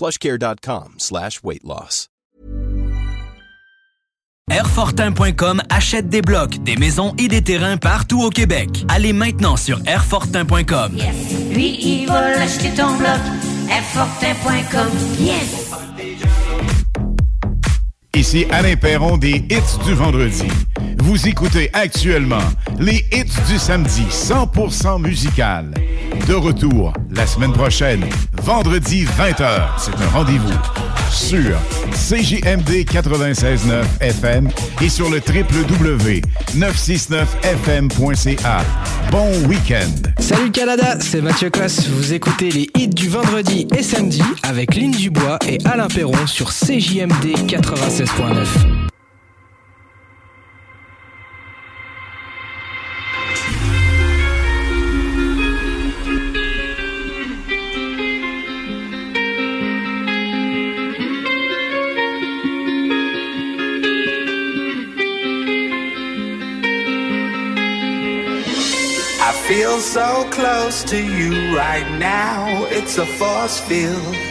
plushcare.com slash weight loss. Airfortin.com achète des blocs, des maisons et des terrains partout au Québec. Allez maintenant sur Airfortin.com. Lui, il va l'acheter ton bloc. Airfortin.com. Yes! Ici Alain Perron des hits du vendredi. Vous écoutez actuellement les hits du samedi 100% musical. De retour la semaine prochaine, vendredi 20h. C'est un rendez-vous sur CJMD 96.9 FM et sur le www.969fm.ca. Bon week-end. Salut Canada, c'est Mathieu Cosse. Vous écoutez les hits du vendredi et samedi avec Lynn Dubois et Alain Perron sur CJMD 96.9. I feel so close to you right now, it's a force field.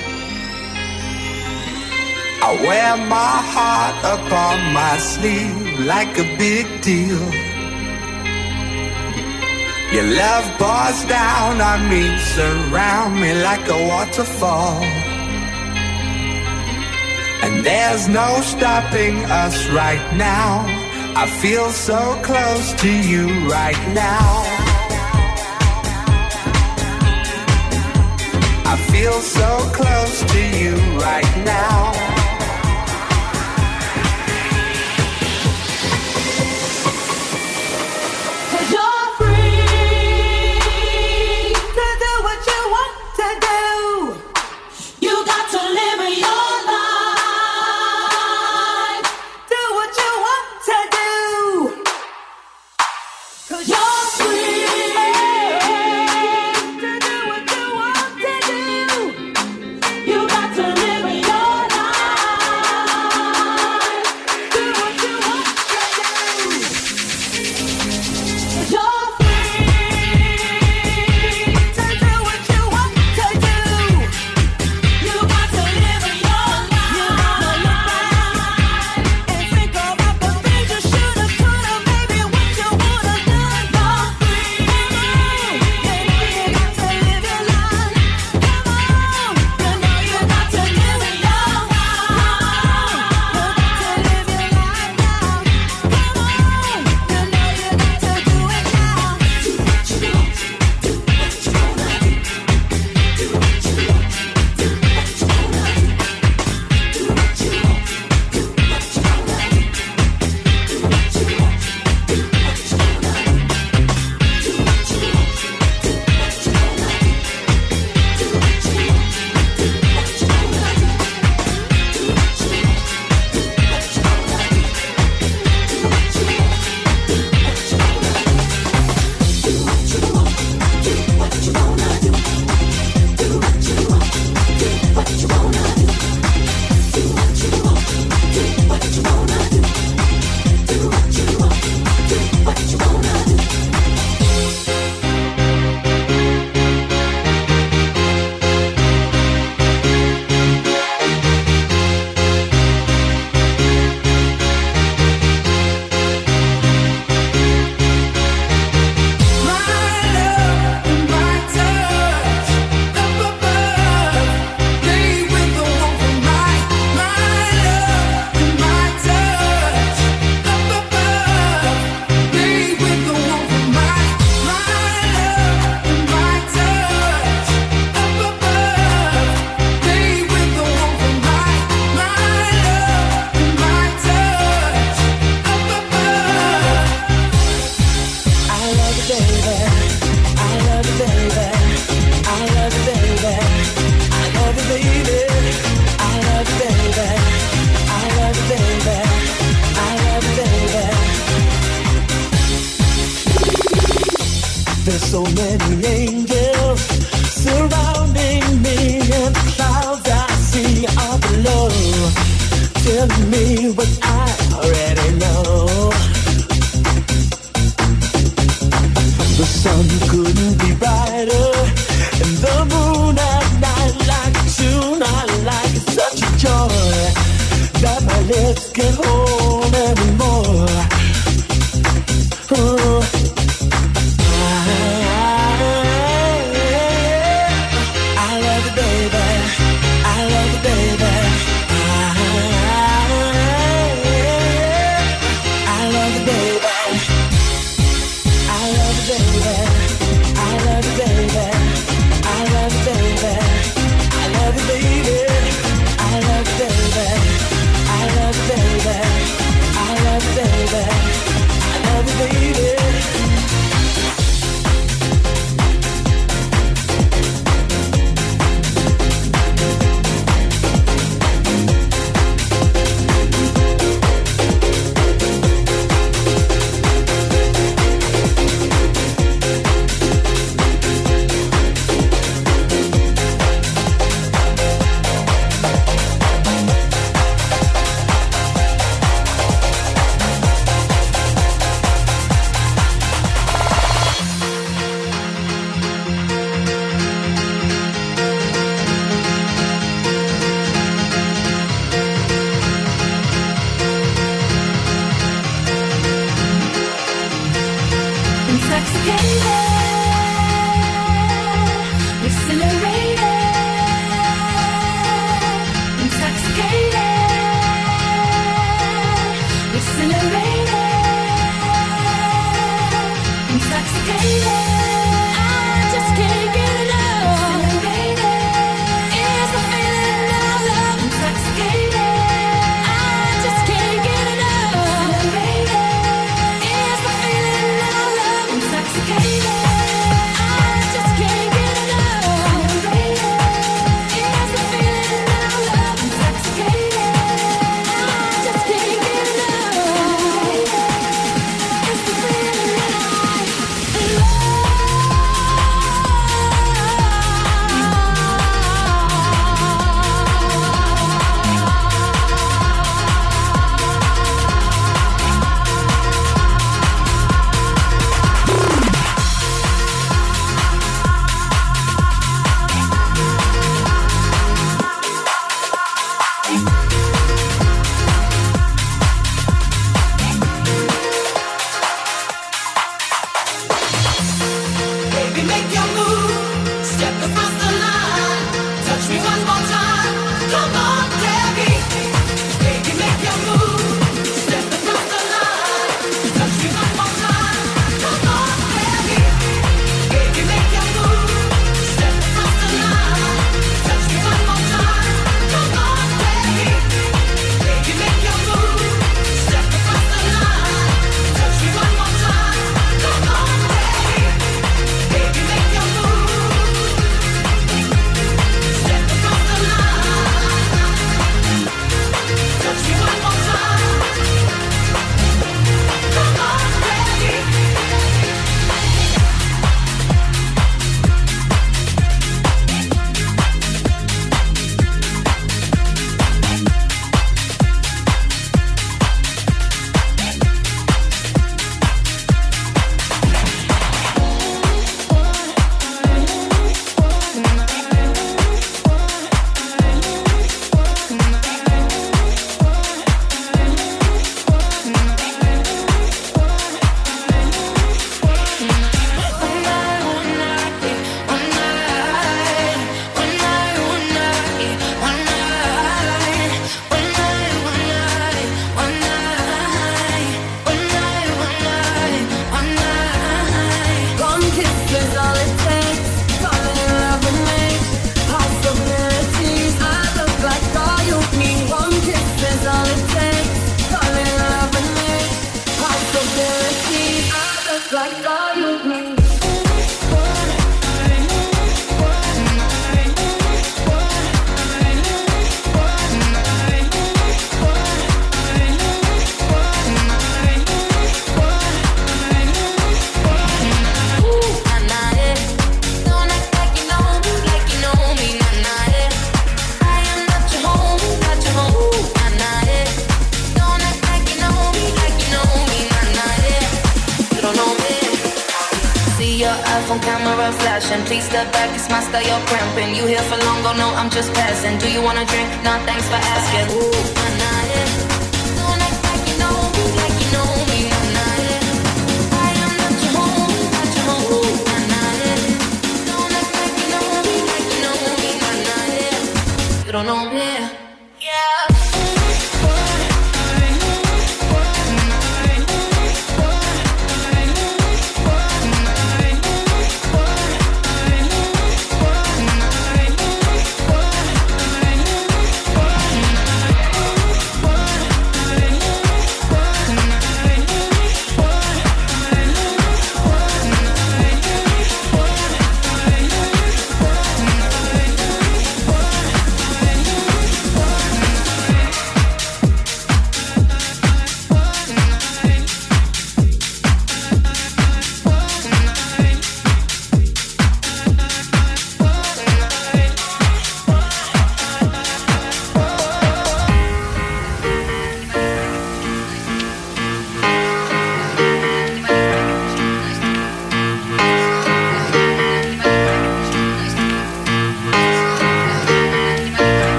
I wear my heart upon my sleeve like a big deal. Your love pours down on me, surround me like a waterfall. And there's no stopping us right now. I feel so close to you right now. I feel so close to you right now.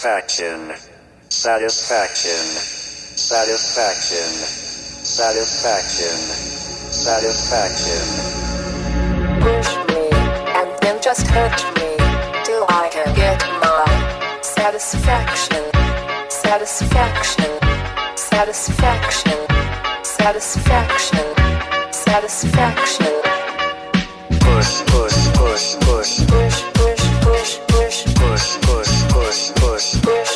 satisfaction, satisfaction, satisfaction, satisfaction, satisfaction. Push me, and then just hurt me, till I can get my satisfaction, satisfaction, satisfaction, satisfaction, satisfaction. Push, push, push, push, push, push, push. Ghost.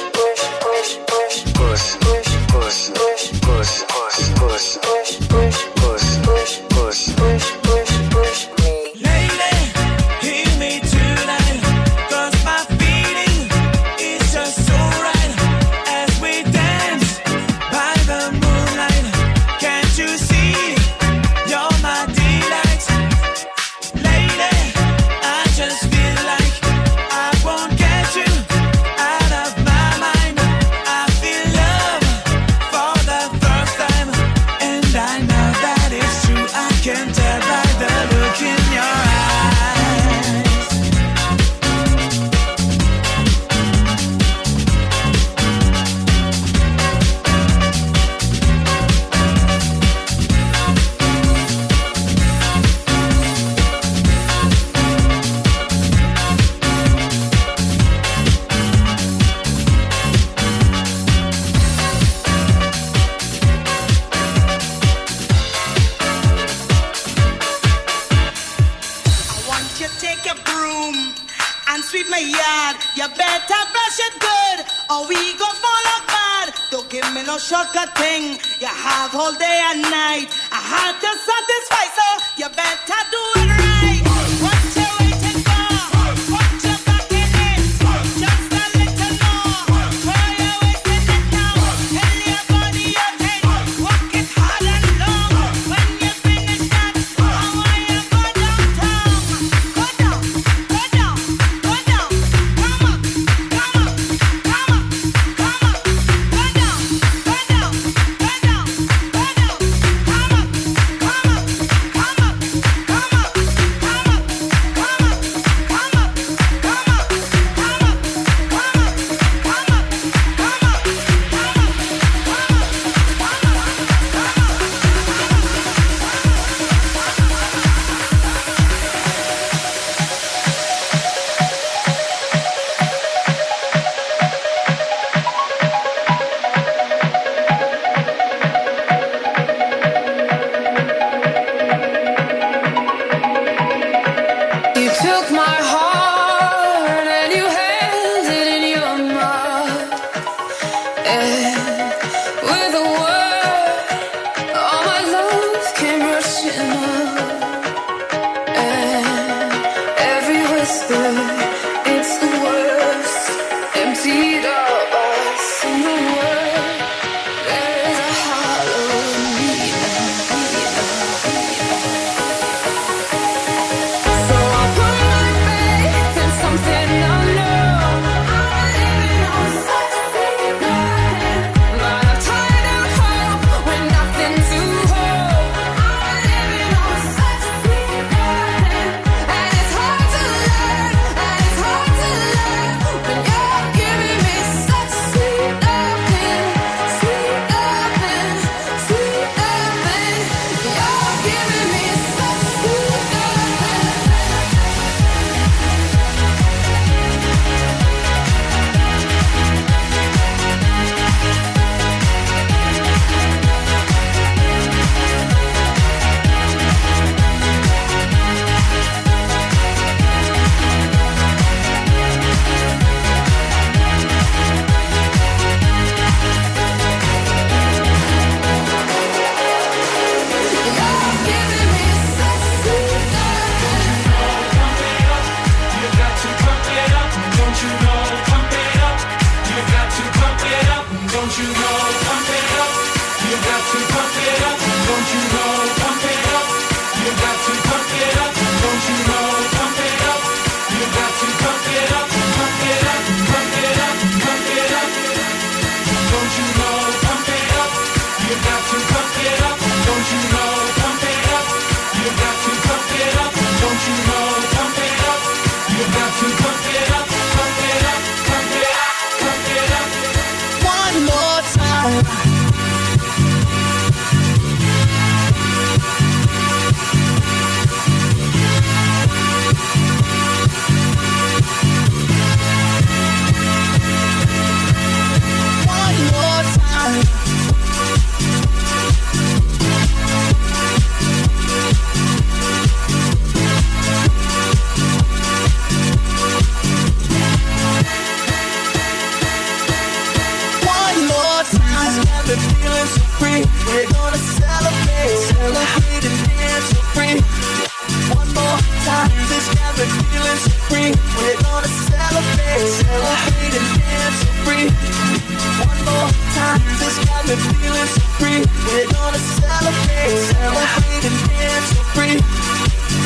this got me feeling so free. We're gonna celebrate, celebrate and dance so free.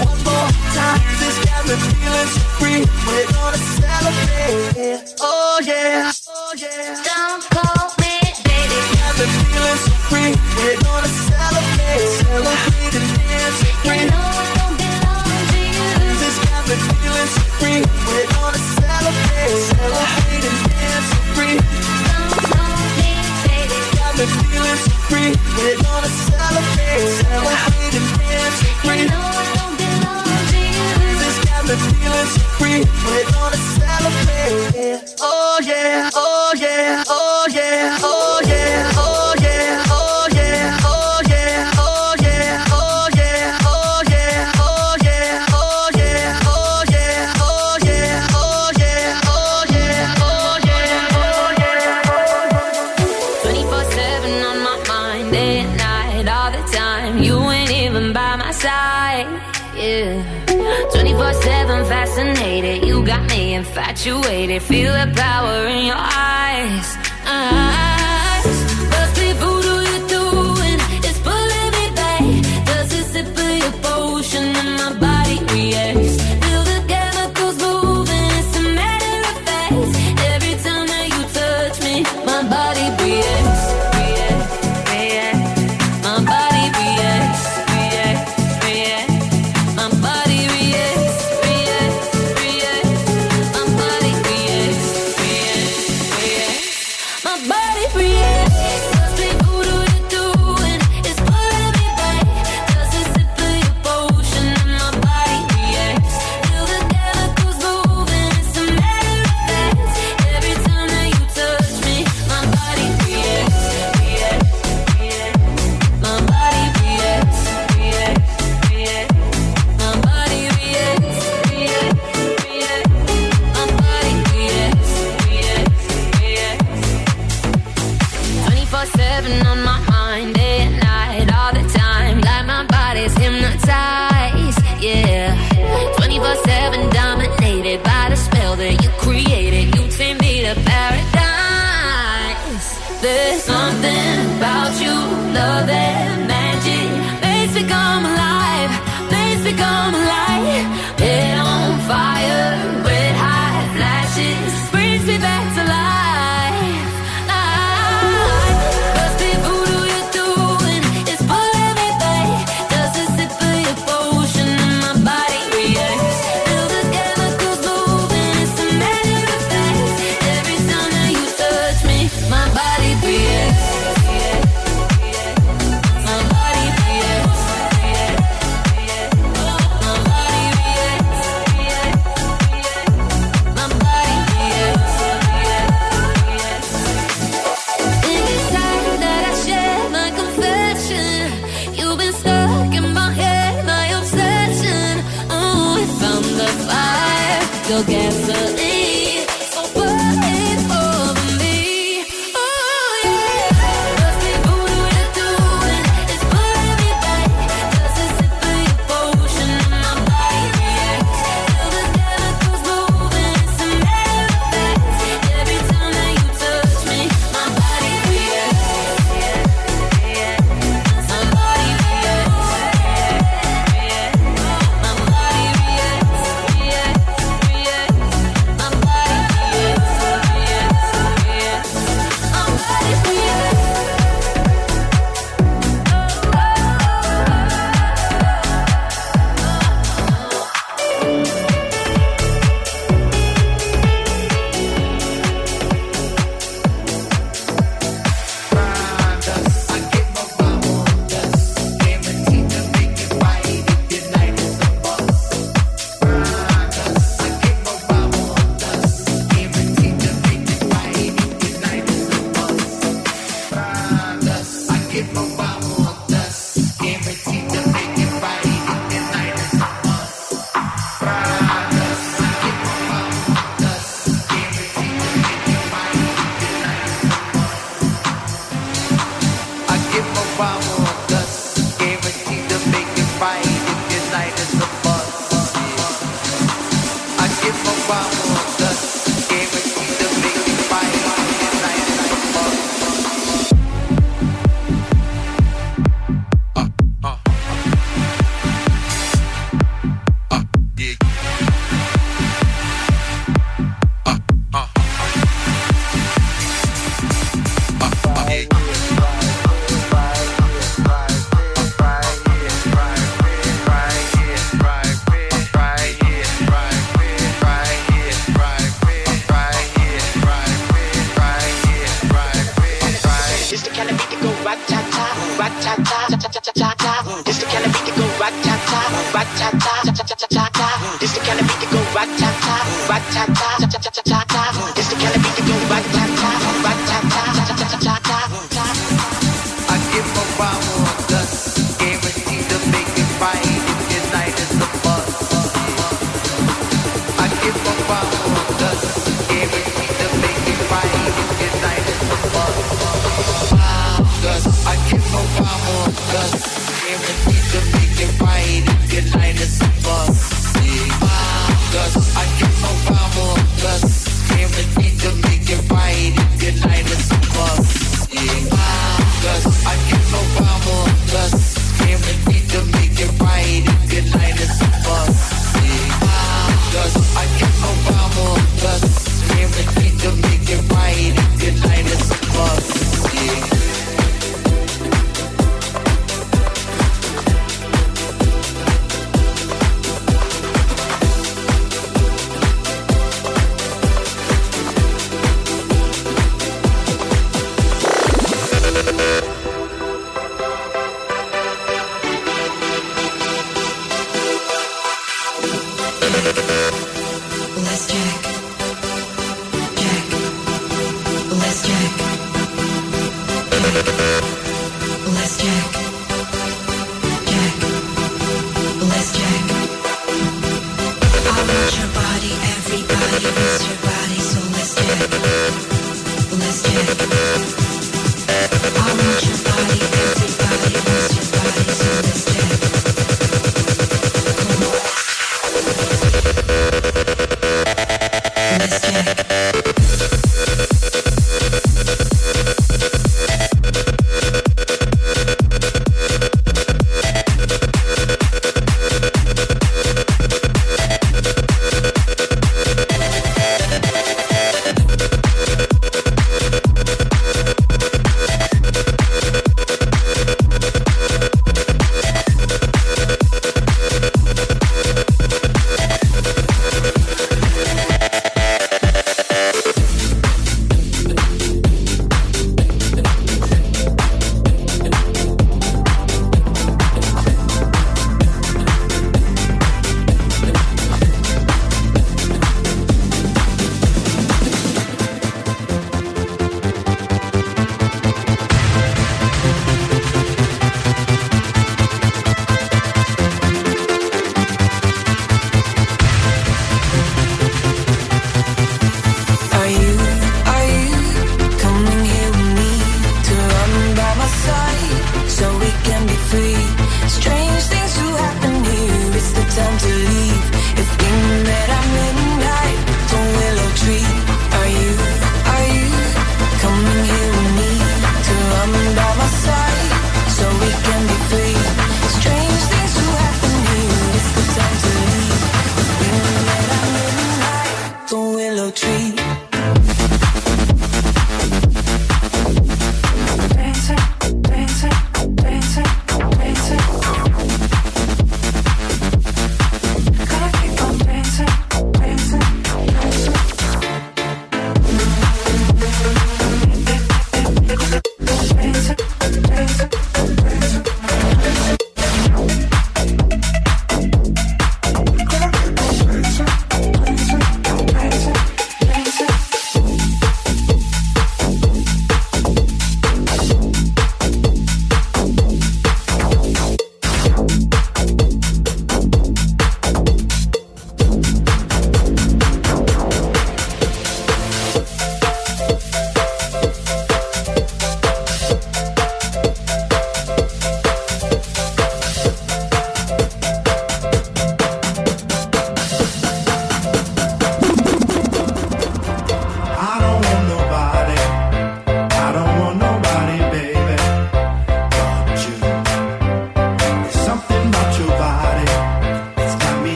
One more time, this got me feeling so free. We're gonna celebrate. Oh yeah, oh yeah. Don't call me baby. This Got me feeling so free. We're gonna celebrate, celebrate and dance so free. You know I don't belong to you. This got me feeling so free. We're gonna celebrate, celebrate and dance so free been feeling so free. We're gonna celebrate, celebrate and dance so free. You I don't belong to you. This got me feeling so free. We're gonna celebrate, oh yeah. situated. Feel the power in your heart.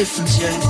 difference, yeah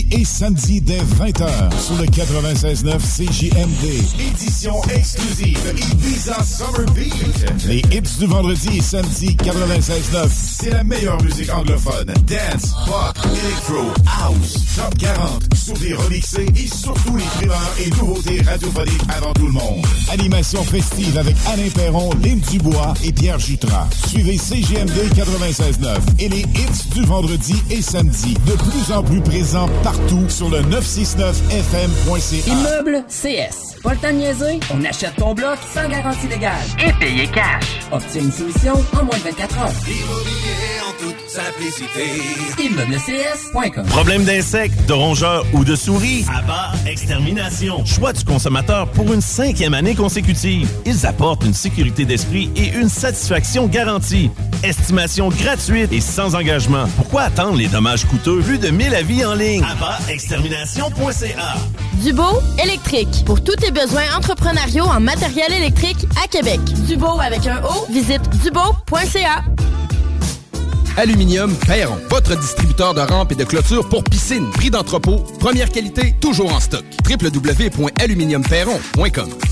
et samedi dès 20h sur le 96.9 CJMD. Édition exclusive Ibiza Summer Beat. Les hits du vendredi et samedi 96.9, c'est la meilleure musique anglophone. Dance, pop, electro, house, top 40, sur des remixés et surtout les primeurs et nouveautés radiophoniques avant tout le monde. Animation festive avec Alain Perron, Lynn Dubois et Pierre Jutras. Suivez CJMD 96.9 et les hits du vendredi et samedi de plus en plus présents partout sur le 969fm.ca. Immeuble CS. Pas le temps de niaiser, on achète ton bloc sans garantie légale. Et payer cash. Obtiens une solution en moins de 24 heures. Immobilier en toute simplicité. ImmeublesCS.com Problème d'insectes, de rongeurs ou de souris? Abat Extermination. Choix du consommateur pour une cinquième année consécutive. Ils apportent une sécurité d'esprit et une satisfaction garantie. Estimation gratuite et sans engagement. Pourquoi attendre les dommages coûteux? Plus de 1000 avis en ligne? Abatextermination.ca Dubo électrique. Pour tous tes besoins entrepreneuriaux en matériel électrique à Québec. Dubo avec un O. Visite dubo.ca. Aluminium Perron, votre distributeur de rampes et de clôtures pour piscine. Prix d'entrepôt, première qualité, toujours en stock. www.aluminiumperron.com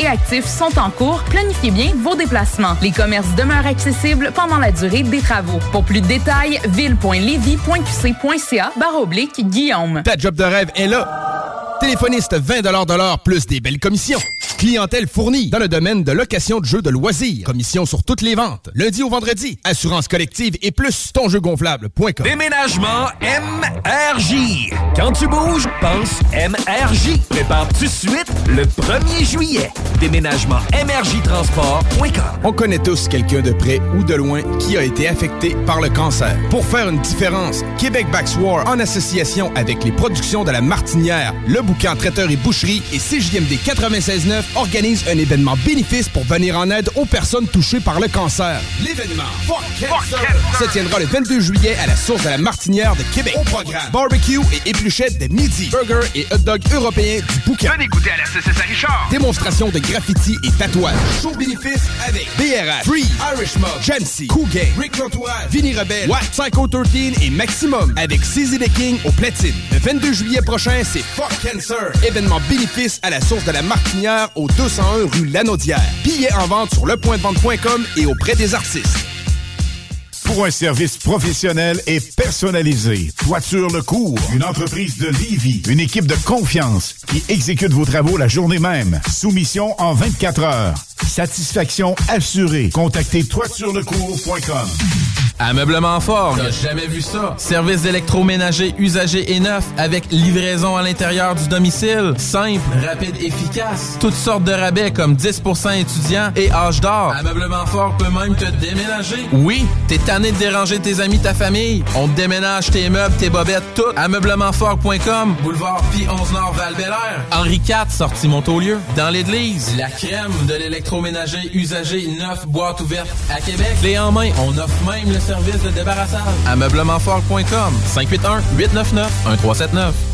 et actif sont en cours. Planifiez bien vos déplacements. Les commerces demeurent accessibles pendant la durée des travaux. Pour plus de détails, ville.levy.qc.ca barre oblique Guillaume. Ta job de rêve est là. Téléphoniste 20 de l'heure plus des belles commissions. Clientèle fournie dans le domaine de location de jeux de loisirs. Commission sur toutes les ventes. Lundi au vendredi. Assurance collective et plus tonjeugonflable.com. Déménagement MRJ. Quand tu bouges, pense MRJ. Prépare tout de suite le 1er juillet. Déménagement MRJtransport.com. On connaît tous quelqu'un de près ou de loin qui a été affecté par le cancer. Pour faire une différence, Québec War en association avec les productions de la Martinière, le bouquin traiteur et boucherie et CJMD 96.9 organise un événement bénéfice pour venir en aide aux personnes touchées par le cancer. L'événement se tiendra le 22 juillet à la source de la Martinière de Québec. Au programme, barbecue et épluchettes de midi, burger et hot dog européens du bouquin. Venez goûter à la CCS à Richard. Démonstration de graffiti et tatouage. Show bénéfice avec BRH, Free, Irish Mob, Jamsey, Cool Gang, Rick L'Antoine, Vinny Rebelle, Watt, Psycho 13 et Maximum avec CZ the King au platine. Le 22 juillet prochain, c'est Fuck Cancer. Événement bénéfice à la source de la Martinière au 201 rue Lanaudière. Billets en vente sur lepointdevente.com et auprès des artistes. Pour un service professionnel et personnalisé, Toiture Le Cours, une entreprise de Livy, une équipe de confiance qui exécute vos travaux la journée même. Soumission en 24 heures. Satisfaction assurée. Contactez toiturelecours.com. Ameublement Fort. T'as jamais vu ça? Service d'électroménager usagé et neuf avec livraison à l'intérieur du domicile. Simple, rapide, efficace. Toutes sortes de rabais comme 10% étudiants et âge d'or. Ameublement Fort peut même te déménager. Oui, t'es tanné de déranger tes amis, ta famille. On te déménage tes meubles, tes bobettes, tout. Ameublementfort.com. Boulevard Pi 11 Nord val Henri IV, sortie Montaulieu. Dans l'église, la crème de l'électroménager usagé neuf boîte ouverte à Québec. Clé en main, on offre même le service de débarrassage. Ameublementfort.com 581 899 1379.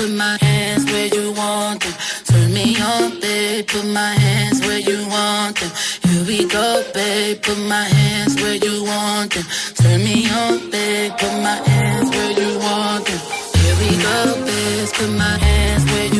Put my hands where you want them. Turn me on, babe. Put my hands where you want them. Here we go, babe. Put my hands where you want them. Turn me on, babe. Put my hands where you want them. Here we go, bitch. Put my hands where you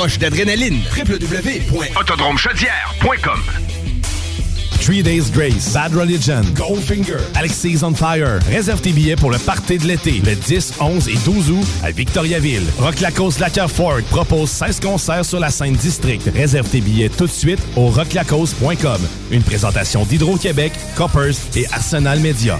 rush d'adrénaline. www.autodromechaudière.com Three Days Grace, Bad Religion, Goldfinger, Alexis on Fire. Réserve tes billets pour le party de l'été, le 10, 11 et 12 août à Victoriaville. Rock Lacoste Lacquer Ford propose 16 concerts sur la scène district. Réserve tes billets tout de suite au rocklacoste.com. Une présentation d'Hydro-Québec, Coppers et Arsenal Media.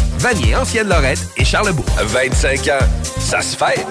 Vanier, Ancienne-Lorette et Charlebourg. 25 ans, ça se fait.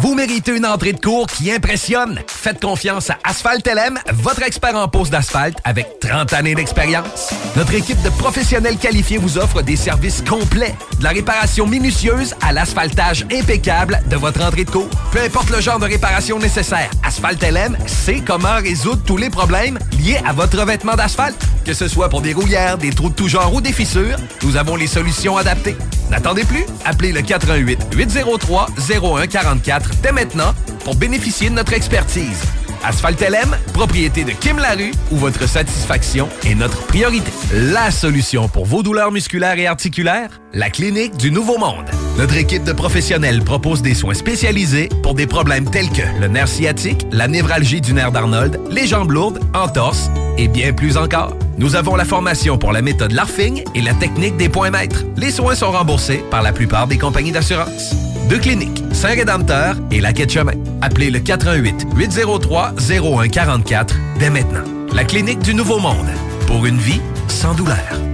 Vous méritez une entrée de cours qui impressionne. Faites confiance à Asphalt LM, votre expert en pose d'asphalte avec 30 années d'expérience. Notre équipe de professionnels qualifiés vous offre des services complets, de la réparation minutieuse à l'asphaltage impeccable de votre entrée de cours. Peu importe le genre de réparation nécessaire, Asphalt LM sait comment résoudre tous les problèmes liés à votre revêtement d'asphalte. Que ce soit pour des rouillères, des trous de tout genre ou des fissures, nous avons les solutions adaptées. N'attendez plus, appelez le 88 803 0144 dès maintenant pour bénéficier de notre expertise. Asphalt LM, propriété de Kim Larue, où votre satisfaction est notre priorité. La solution pour vos douleurs musculaires et articulaires, la clinique du Nouveau Monde. Notre équipe de professionnels propose des soins spécialisés pour des problèmes tels que le nerf sciatique, la névralgie du nerf d'Arnold, les jambes lourdes, entorse et bien plus encore. Nous avons la formation pour la méthode LARFING et la technique des points maîtres. Les soins sont remboursés par la plupart des compagnies d'assurance. Deux cliniques, Saint-Rédempteur et la Quai de Chemin. Appelez le 88 803 0144 dès maintenant. La clinique du Nouveau Monde. Pour une vie sans douleur.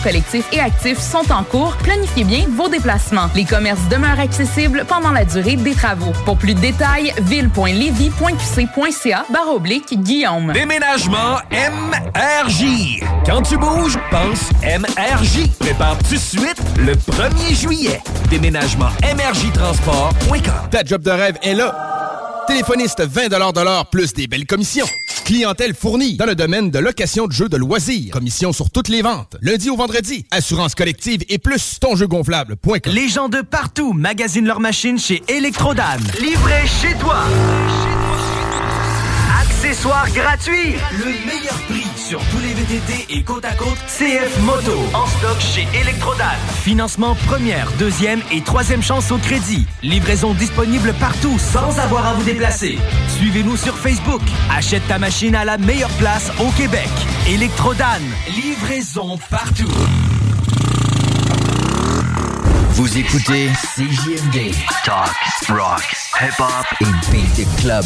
collectifs et actifs sont en cours. Planifiez bien vos déplacements. Les commerces demeurent accessibles pendant la durée des travaux. Pour plus de détails, ville.levy.qc.ca barre oblique Guillaume. Déménagement MRJ. Quand tu bouges, pense MRJ. Prépare tout de suite le 1er juillet. Déménagement MRJtransport.com. Ta job de rêve est là. Téléphoniste 20 de l'heure plus des belles commissions. Clientèle fournie dans le domaine de location de jeux de loisirs. Commission sur toutes les ventes. Lundi au vendredi. Assurance collective et plus tonjeugonflable.com. Les gens de partout magasinent leurs machines chez Electrodan. Livré chez toi. Accessoires gratuits. Le meilleur prix sur tous les VTT et côte à côte CF Moto. En stock chez Electrodan. Financement première, deuxième et troisième chance au crédit. Livraison disponible partout sans avoir à vous déplacer. Suivez-nous sur Facebook. Achète ta machine à la meilleure place au Québec. Electrodan. Livraison partout. Vous écoutez CJMD. Talk, rock, hip-hop et club.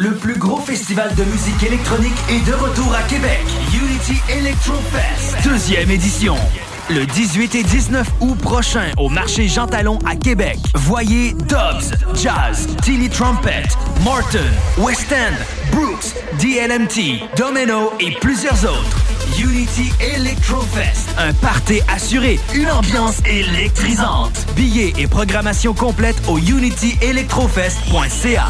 Le plus gros festival de musique électronique est de retour à Québec. Unity Electro Fest, deuxième édition. Le 18 et 19 août prochain au marché Jean Talon à Québec. Voyez Dobbs, Jazz, Tilly Trumpet, Morton, West End, Brooks, DLMT, Domino et plusieurs autres. Unity Electro Fest, un party assuré, une ambiance électrisante. Billets et programmation complète au unityelectrofest.ca.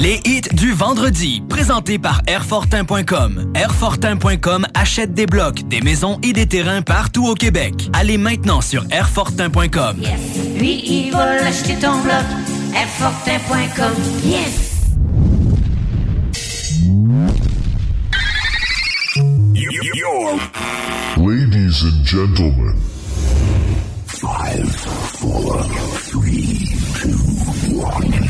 Les hits du vendredi, présentés par Airfortin.com. Airfortin.com achète des blocs, des maisons et des terrains partout au Québec. Allez maintenant sur Airfortin.com. Lui, il va l'acheter ton bloc. Airfortin.com. Yes! Ladies and gentlemen. Five, four, three, two, one.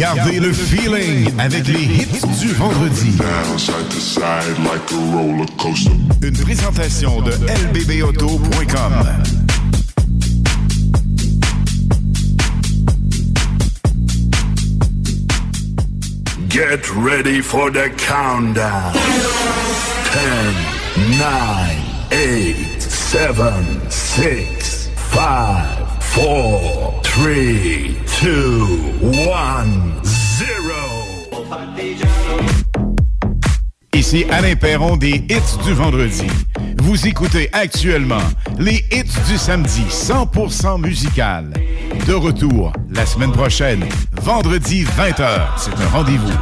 Gardez le feeling avec les hits du vendredi. Une présentation de lbbauto.com. Get ready for the countdown. 10, 9, 8, 7, 6, 5, 4, 3, 2, 1, 0. Ici Alain Perron des hits du vendredi. Vous écoutez actuellement les hits du samedi 100% musical. De retour la semaine prochaine, vendredi 20h. C'est un rendez-vous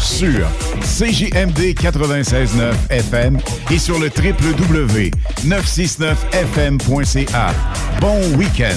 sur CJMD 96.9 FM et sur le www.969fm.ca. Bon week-end.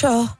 Control?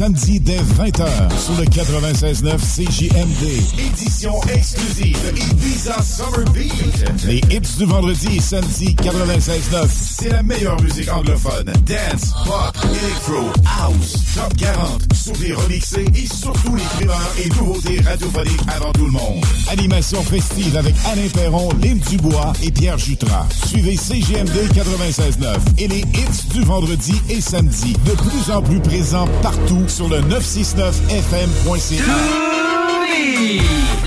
Samedi dès 20h sur le 96.9 CJMD. Édition exclusive Ibiza Summer Beat. Les hits du vendredi et samedi 96.9, c'est la meilleure musique anglophone. Dance, pop, electro, house, top 40, sur des remixés et surtout les primeurs et nouveautés radiophoniques avant tout le monde. Animation festive avec Alain Perron, Lynn Dubois et Pierre Jutras. Suivez CGMD 96.9 et les hits du vendredi et samedi, de plus en plus présents partout sur le 969fm.ca. Toumi!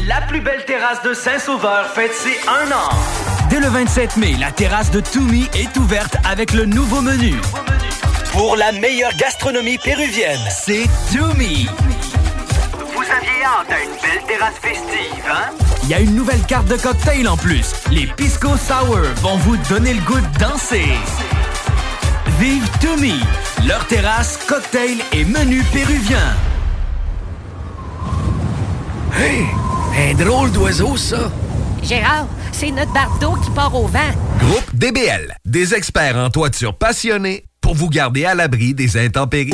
La plus belle terrasse de Saint-Sauveur fête ses un an. Dès le 27 mai, la terrasse de Toumi est ouverte avec le nouveau menu. Pour la meilleure gastronomie péruvienne, c'est Toumi. Vous aviez hâte à une belle terrasse festive, hein? Il y a une nouvelle carte de cocktail en plus. Les Pisco Sour vont vous donner le goût de danser. Vive Toumi, leur terrasse, cocktail et menu péruvien. Hey! Un drôle d'oiseau, ça! Gérard, c'est notre barre d'eau qui part au vent. Groupe DBL, des experts en toiture passionnés vous garder à l'abri des intempéries.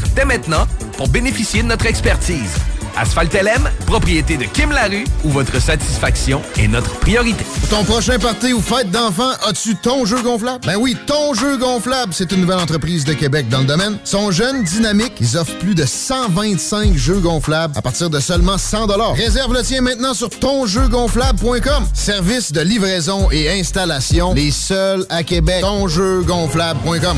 dès maintenant pour bénéficier de notre expertise. Asphalt LM, propriété de Kim Larue, où votre satisfaction est notre priorité. Pour ton prochain party ou fête d'enfant, as-tu ton jeu gonflable? Ben oui, ton jeu gonflable, c'est une nouvelle entreprise de Québec dans le domaine. Sont jeunes, dynamiques, ils offrent plus de 125 jeux gonflables à partir de seulement 100 Réserve le tien maintenant sur tonjeugonflable.com. Service de livraison et installation, les seuls à Québec. Tonjeugonflable.com.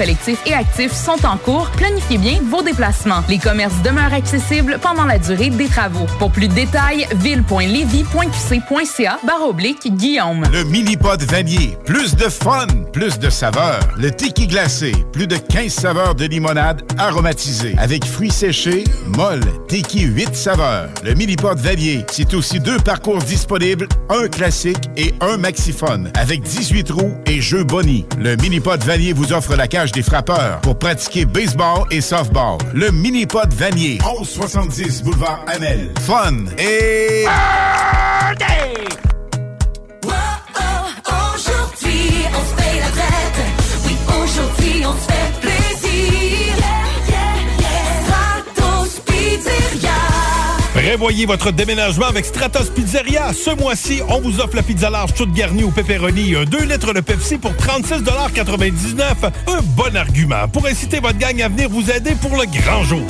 collectifs et actifs sont en cours. Planifiez bien vos déplacements. Les commerces demeurent accessibles pendant la durée des travaux. Pour plus de détails, ville.levy.qc.ca barre oblique Guillaume. Le mini-pod vanier. Plus de fun, plus de saveurs. Le tiki glacé. Plus de 15 saveurs de limonade aromatisée. Avec fruits séchés, molle, tiki 8 saveurs. Le mini-pod vanier. C'est aussi deux parcours disponibles, un classique et un maxiphone. Avec 18 roues et jeux boni. Le mini-pod vanier vous offre la cage des frappeurs pour pratiquer baseball et softball. Le mini-pod vanier. 1170 boulevard Amel. Fun et... Aujourd'hui, on se paye la tête. Oui, aujourd'hui, on se fait plaisir. Prévoyez votre déménagement avec Stratos Pizzeria. Ce mois-ci, on vous offre la pizza large toute garnie au pepperoni, un 2 litres de Pepsi pour 36,99 Un bon argument pour inciter votre gang à venir vous aider pour le grand jour.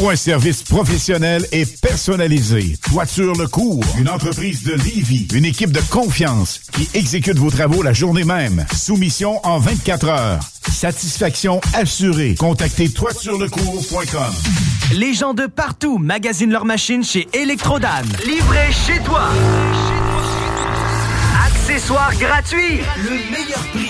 Pour un service professionnel et personnalisé, Toiture Le Cours, une entreprise de Livy, une équipe de confiance qui exécute vos travaux la journée même. Soumission en 24 heures. Satisfaction assurée. Contactez toiturelecours.com. Les gens de partout magasinent leurs machines chez Electrodan. Livré chez toi. Accessoires gratuits. Le meilleur prix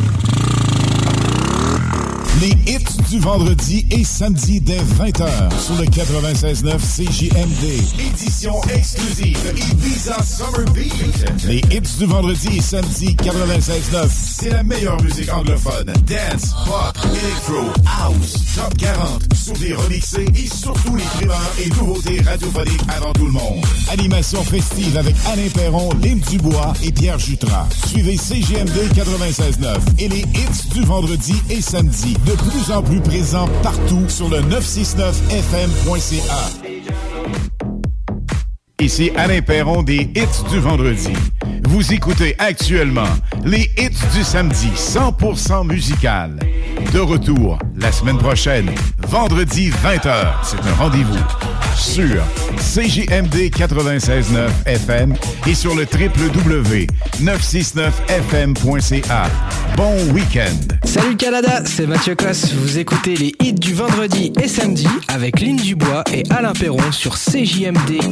Les hits du vendredi et samedi dès 20h sur le 96.9 CJMD. Édition exclusive Ibiza Summer Beat. Les hits du vendredi et samedi 96.9, c'est la meilleure musique anglophone. Dance, pop, electro, house, top 40, sur des remixés et surtout les primeurs et nouveautés radiophoniques avant tout le monde. Animation festive avec Alain Perron, Lynn Dubois et Pierre Jutras. Suivez CGMD 96.9 et les hits du vendredi et samedi, de plus en plus présents partout sur le 969fm.ca. Ici Alain Perron des hits du vendredi. Vous écoutez actuellement les hits du samedi 100% musical. De retour la semaine prochaine, vendredi 20h. C'est un rendez-vous sur CJMD 96.9 FM et sur le www.969fm.ca. Bon week-end. Salut Canada, c'est Mathieu Cosse. Vous écoutez les hits du vendredi et samedi avec Lynn Dubois et Alain Perron sur CJMD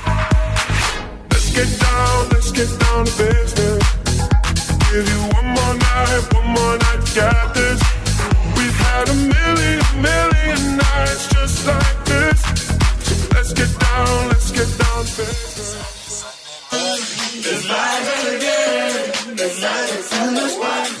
Let's get down, let's get down to. Give you one more night, one more night to this. We've had a million, million nights just like this. Let's get down, let's get down to. It's live again. It's live it's endless one. It's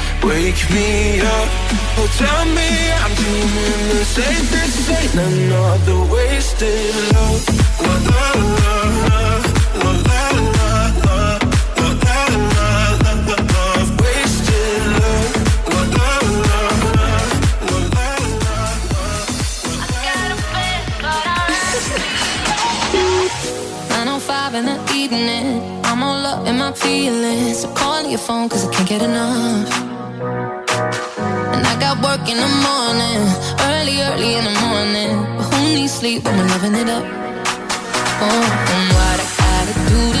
Wake me up, oh tell me I'm dreaming this ain't this ain't another wasted love. La la la la, la la la la, la la la la la la, wasted love. La la la la, la la la la. I got a bed, but I 9:05 in the evening, I'm all up in my feelings. So call your phone 'cause I can't get enough. And I got work in the morning. Early, early in the morning. But who needs sleep when we're loving it up? Oh, and what I gotta do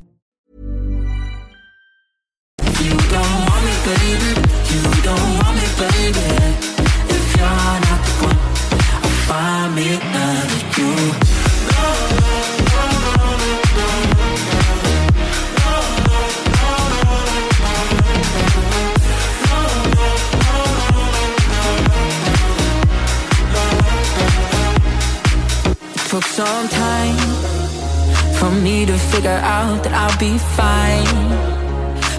Baby. You don't want me, baby. If you're not the one, I'll find me another you. Took some time for me to figure out that I'll be fine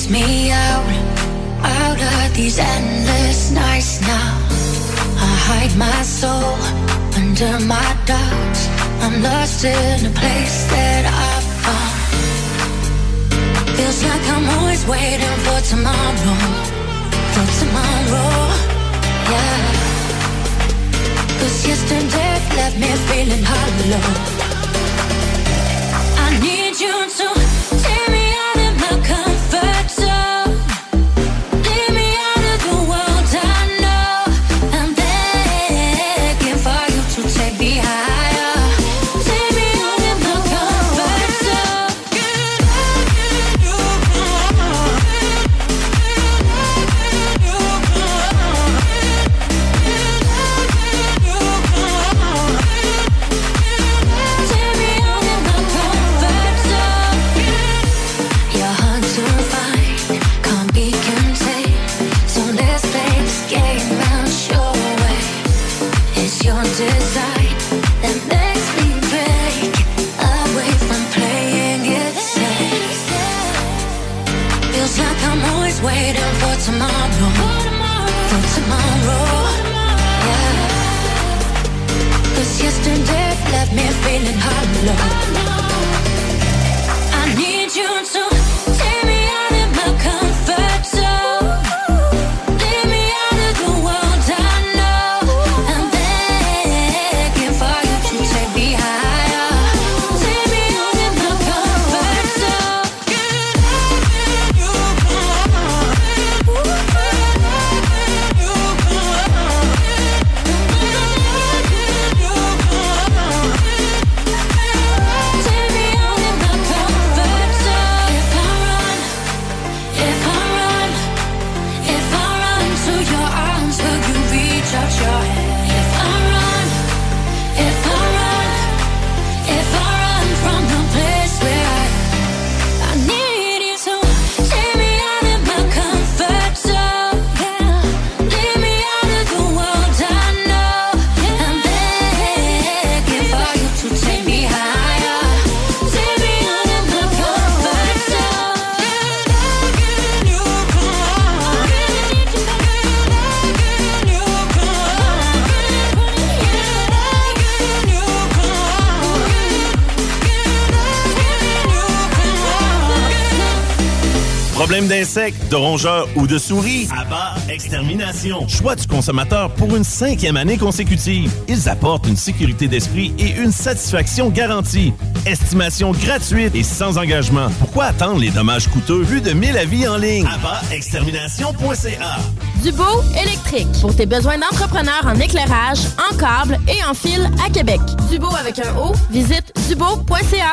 leads me out, out of these endless nights now? I hide my soul under my doubts. I'm lost in a place that I found. Feels like I'm always waiting for tomorrow, for tomorrow, yeah. Cause yesterday left me feeling hollow. I need you to Problème d'insectes, de rongeurs ou de souris? Abba Extermination. Choix du consommateur pour une cinquième année consécutive. Ils apportent une sécurité d'esprit et une satisfaction garantie. Estimation gratuite et sans engagement. Pourquoi attendre les dommages coûteux vu de 1000 avis en ligne? Extermination.ca Dubo électrique. Pour tes besoins d'entrepreneur en éclairage, en câble et en fil à Québec. Dubo avec un O, visite dubo.ca.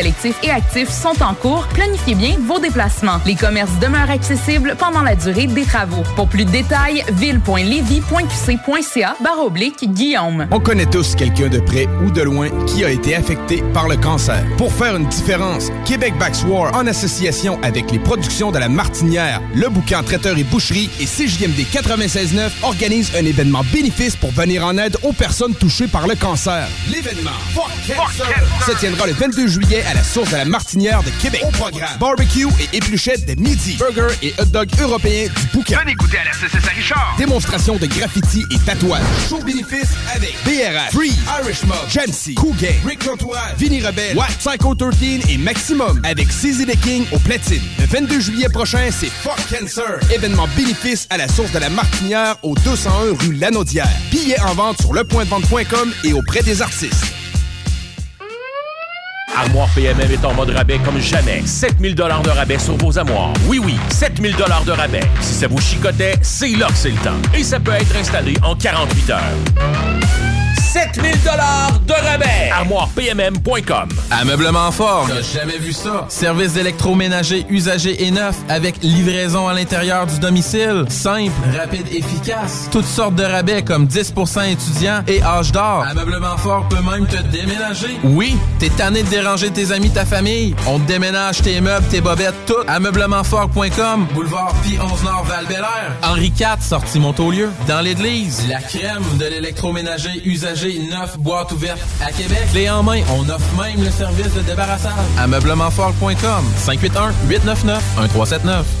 et actif sont en cours. Planifiez bien vos déplacements. Les commerces demeurent accessibles pendant la durée des travaux. Pour plus de détails, ville.levy.qc.ca barre oblique Guillaume. On connaît tous quelqu'un de près ou de loin qui a été affecté par le cancer. Pour faire une différence, Québec Backs War, en association avec les productions de la Martinière, le bouquin Traiteur et Boucherie et CJMD 96.9 organise un événement bénéfice pour venir en aide aux personnes touchées par le cancer. L'événement se tiendra le 22 juillet à la source de la Martinière de Québec. Au programme, barbecue et épluchettes de midi, burger et hot dog européens du bouquin. Venez goûter à la CCS à Richard. Démonstration de graffiti et tatouage. Show bénéfice avec BRH, Free, Irish Mob, Jamsey, Cool Gang, Rick L'Entourage, Vinny Rebelle, Watt, Psycho 13 et Maximum avec CZ the King au platine. Le 22 juillet prochain, c'est Fuck Cancer. Événement bénéfice à la source de la Martinière au 201 rue Lanaudière. Billets en vente sur lepointdevente.com et auprès des artistes. Armoire PMM est en mode rabais comme jamais. 7000 dollars de rabais sur vos armoires. Oui, oui, 7000 dollars de rabais. Si ça vous chicotait, c'est là que c'est le temps. Et ça peut être installé en 48 heures. 7000 dollars de rabais. ArmoirePMM.com Ameublement fort. T'as jamais vu ça? Service d'électroménager usagé et neuf avec livraison à l'intérieur du domicile. Simple, rapide, efficace. Toutes sortes de rabais comme 10% étudiants et âge d'or. Ameublement fort peut même te déménager. Oui, t'es tanné de déranger tes amis, ta famille. On te déménage tes meubles, tes bobettes, tout. Ameublementfort.com. Boulevard Pi 11 Nord val Henri IV, sortie Montaulieu. Dans l'église. La crème de l'électroménager usagé neuf boîte ouverte à Québec. Clé en main, on offre même le service de débarrassage. Ameublementfort.com 581 899 1379.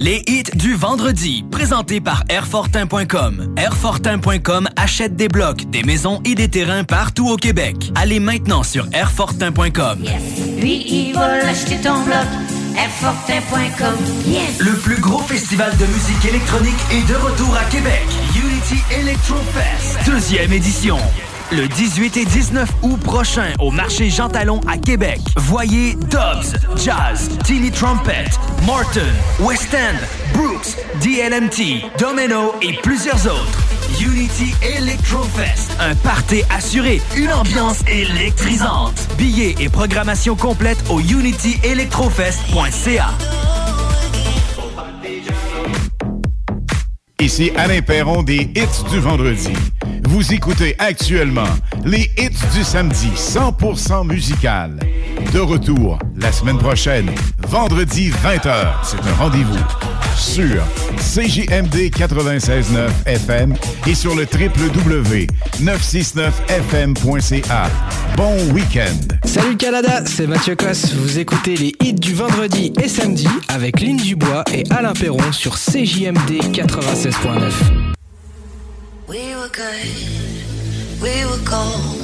Les hits du vendredi, présentés par Airfortin.com. Airfortin.com achète des blocs, des maisons et des terrains partout au Québec. Allez maintenant sur Airfortin.com. Lui, il va acheter ton bloc. Airfortin.com. Le plus gros festival de musique électronique est de retour à Québec. Unity Electro Fest, deuxième édition. Le 18 et 19 août prochain au marché Jean Talon à Québec. Voyez Dobbs, Jazz, Tilly Trumpet, Morton, West End, Brooks, DLMT, Domino et plusieurs autres. Unity Electrofest, un party assuré, une ambiance électrisante. Billets et programmation complète au unityelectrofest.ca. Ici Alain Perron des hits du vendredi. Vous écoutez actuellement les hits du samedi 100% musical. De retour la semaine prochaine, vendredi 20h. C'est un rendez-vous sur CJMD 96.9 FM et sur le www.969fm.ca. Bon week-end. Salut le Canada, c'est Mathieu Cosse. Vous écoutez les hits du vendredi et samedi avec Lynn Dubois et Alain Perron sur CJMD 96.9. We were good, we were gold.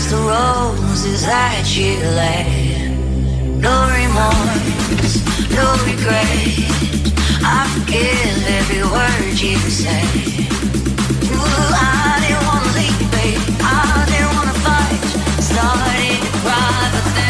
That's the roses that you laid. No remorse, no regret. I forgive every word you say. Ooh, I didn't wanna leave, babe. I didn't wanna fight. Started to cry, but then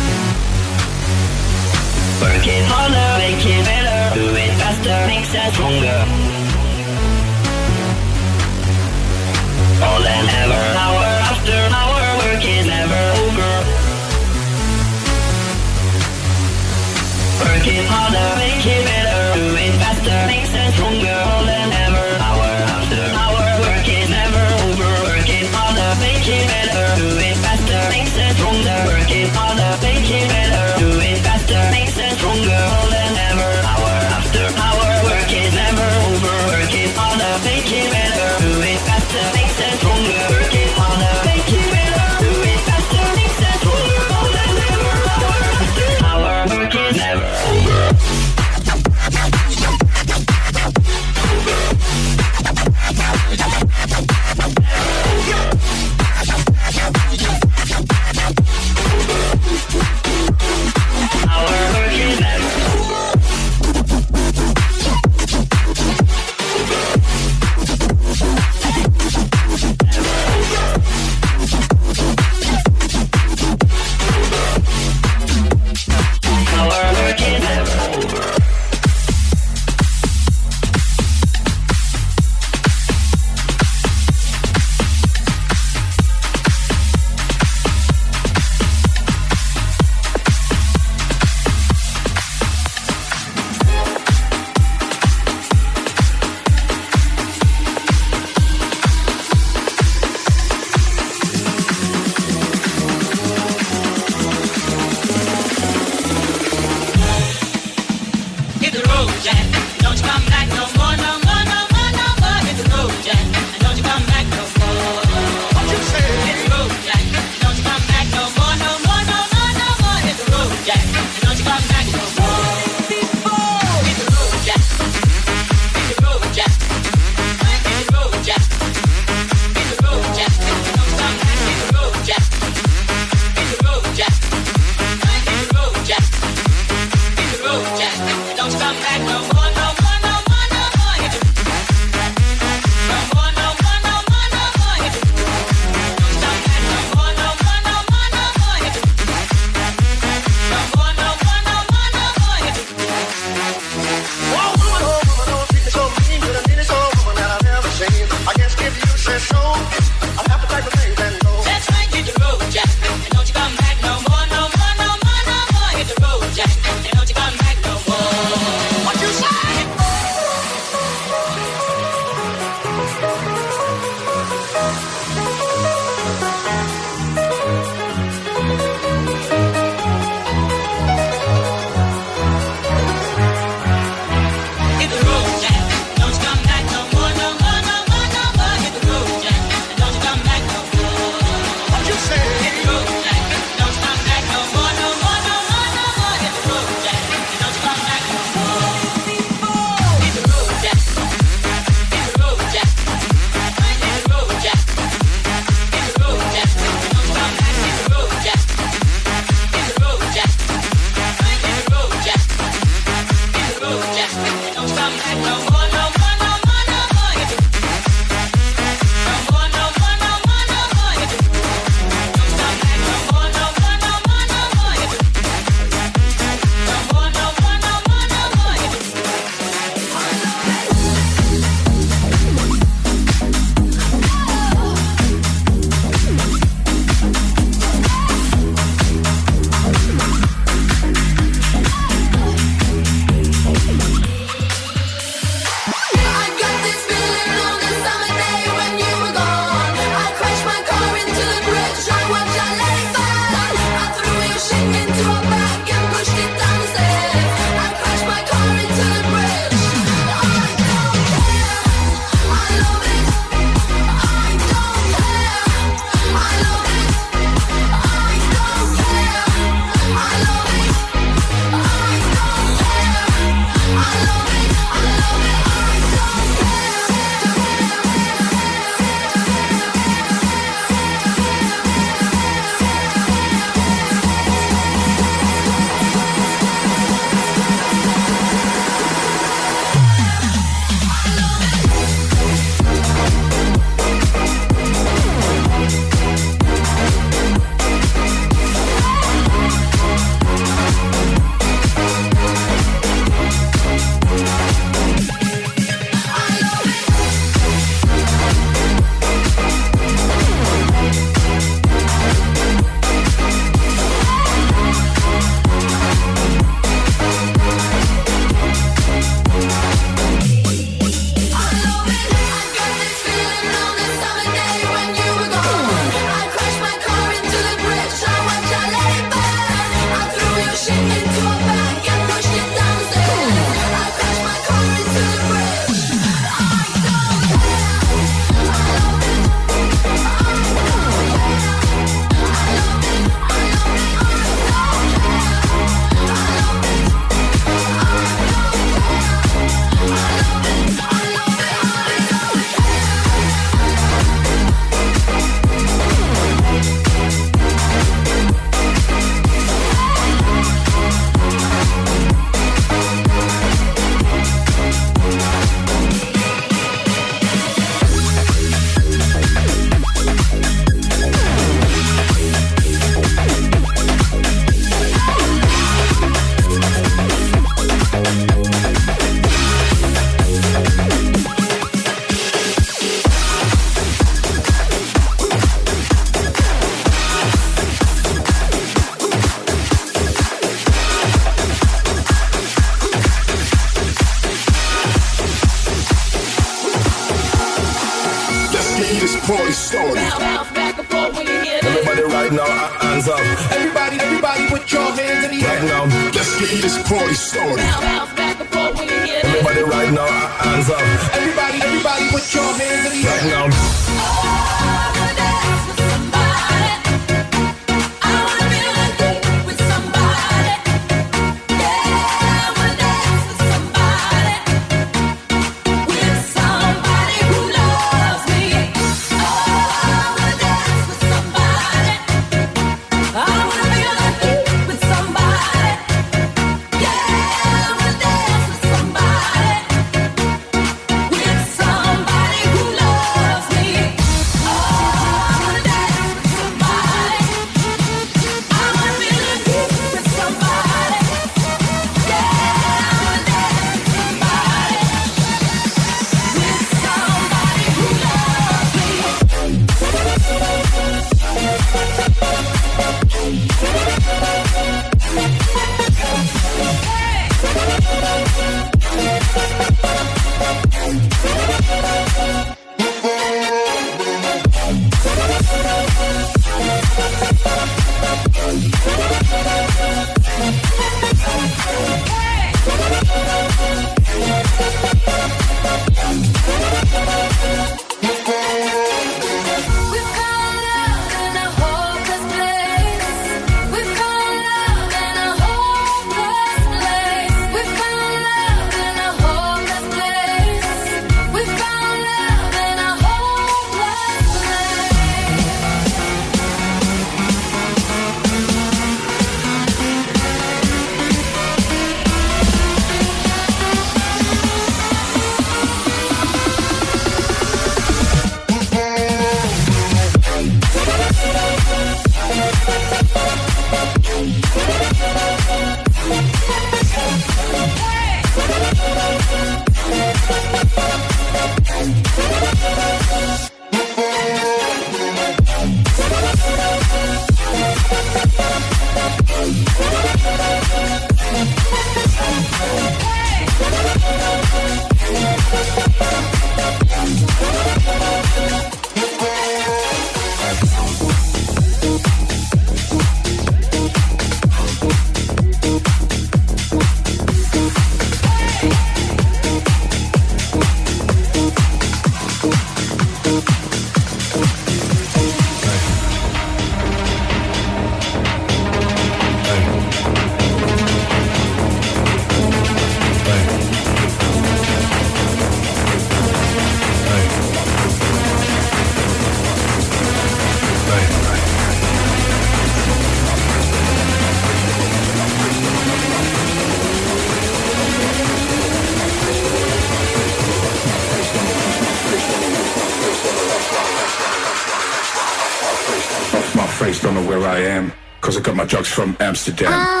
Amsterdam. Uh ah,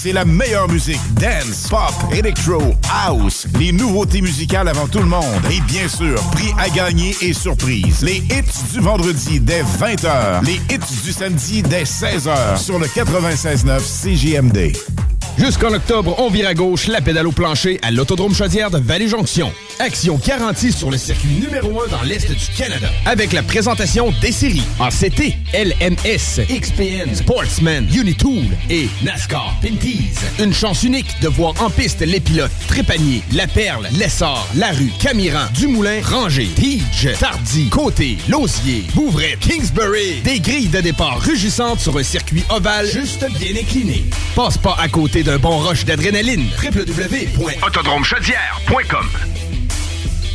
c'est la meilleure musique. Dance, pop, electro, house. Les nouveautés musicales avant tout le monde. Et bien sûr, prix à gagner et surprise. Les hits du vendredi dès 20h. Les hits du samedi dès 16h sur le 96.9 CJMD. Jusqu'en octobre, on vire à gauche la pédale au plancher à l'Autodrome Chaudière de Vallée-Jonction. Action garantie sur le circuit numéro 1 dans l'Est du Canada. Avec la présentation des séries en CT, LMS, XPN, Sportsman, Unitool et NASCAR Pinties. Une chance unique de voir en piste les pilotes Trépanier, La Perle, Lessard, Larue, Camiran, Dumoulin, Ranger, Tige, Tardy, Côté, Lausier, Bouvray, Kingsbury. Des grilles de départ rugissantes sur un circuit ovale juste bien incliné. Passe pas à côté d'un bon rush d'adrénaline. www.autodromechaudière.com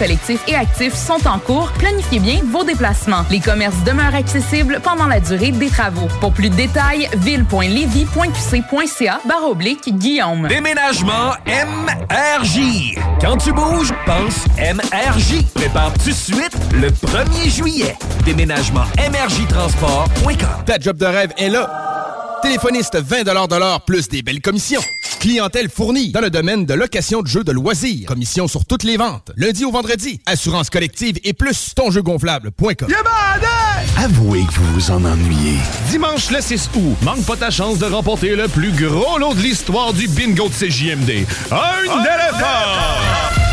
collectif et actif sont en cours. Planifiez bien vos déplacements. Les commerces demeurent accessibles pendant la durée des travaux. Pour plus de détails, ville.levy.qc.ca barre oblique Guillaume. Déménagement MRJ. Quand tu bouges, pense MRJ. Prépare tout de suite le 1er juillet. Déménagement MRJTransport.com. Ta job de rêve est là. Téléphoniste 20 de l'heure plus des belles commissions. Clientèle fournie dans le domaine de location de jeux de loisirs. Commission sur toutes les ventes. Lundi au vendredi. Assurance collective et plus tonjeugonflable.com. Avouez que vous vous en ennuyez. Dimanche le 6 août, manque pas ta chance de remporter le plus gros lot de l'histoire du bingo de CJMD. Un éléphant!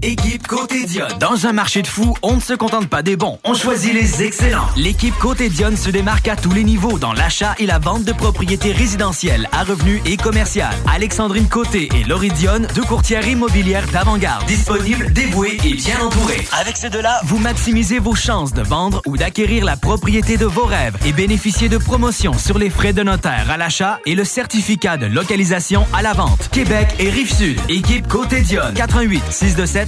Équipe Côté Dionne. Dans un marché de fous, on ne se contente pas des bons, on choisit les excellents. L'équipe Côté Dionne se démarque à tous les niveaux dans l'achat et la vente de propriétés résidentielles à revenus et commerciales. Alexandrine Côté et Laurie Dionne, deux courtières immobilières d'avant-garde. Disponibles, dévouées et bien entourées. Avec ces deux-là, vous maximisez vos chances de vendre ou d'acquérir la propriété de vos rêves et bénéficiez de promotions sur les frais de notaire à l'achat et le certificat de localisation à la vente. Québec et Rive-Sud. Équipe Côté Dionne. 88 627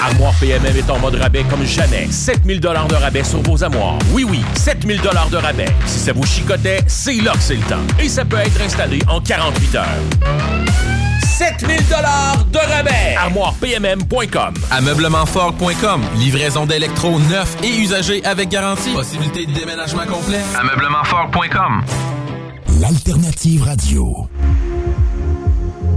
Armoire PMM est en mode rabais comme jamais. 7000 de rabais sur vos armoires. Oui, oui, 7000 de rabais. Si ça vous chicotait, c'est là que c'est le temps. Et ça peut être installé en 48 heures. 7000 de rabais. ArmoirePMM.com. Ameublementfort.com. Livraison d'électro neuf et usagés avec garantie. Possibilité de déménagement complet. Ameublementfort.com. L'alternative radio.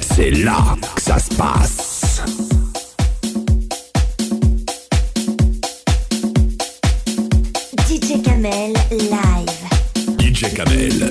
C'est là que ça se passe. DJ Camel live. DJ Camel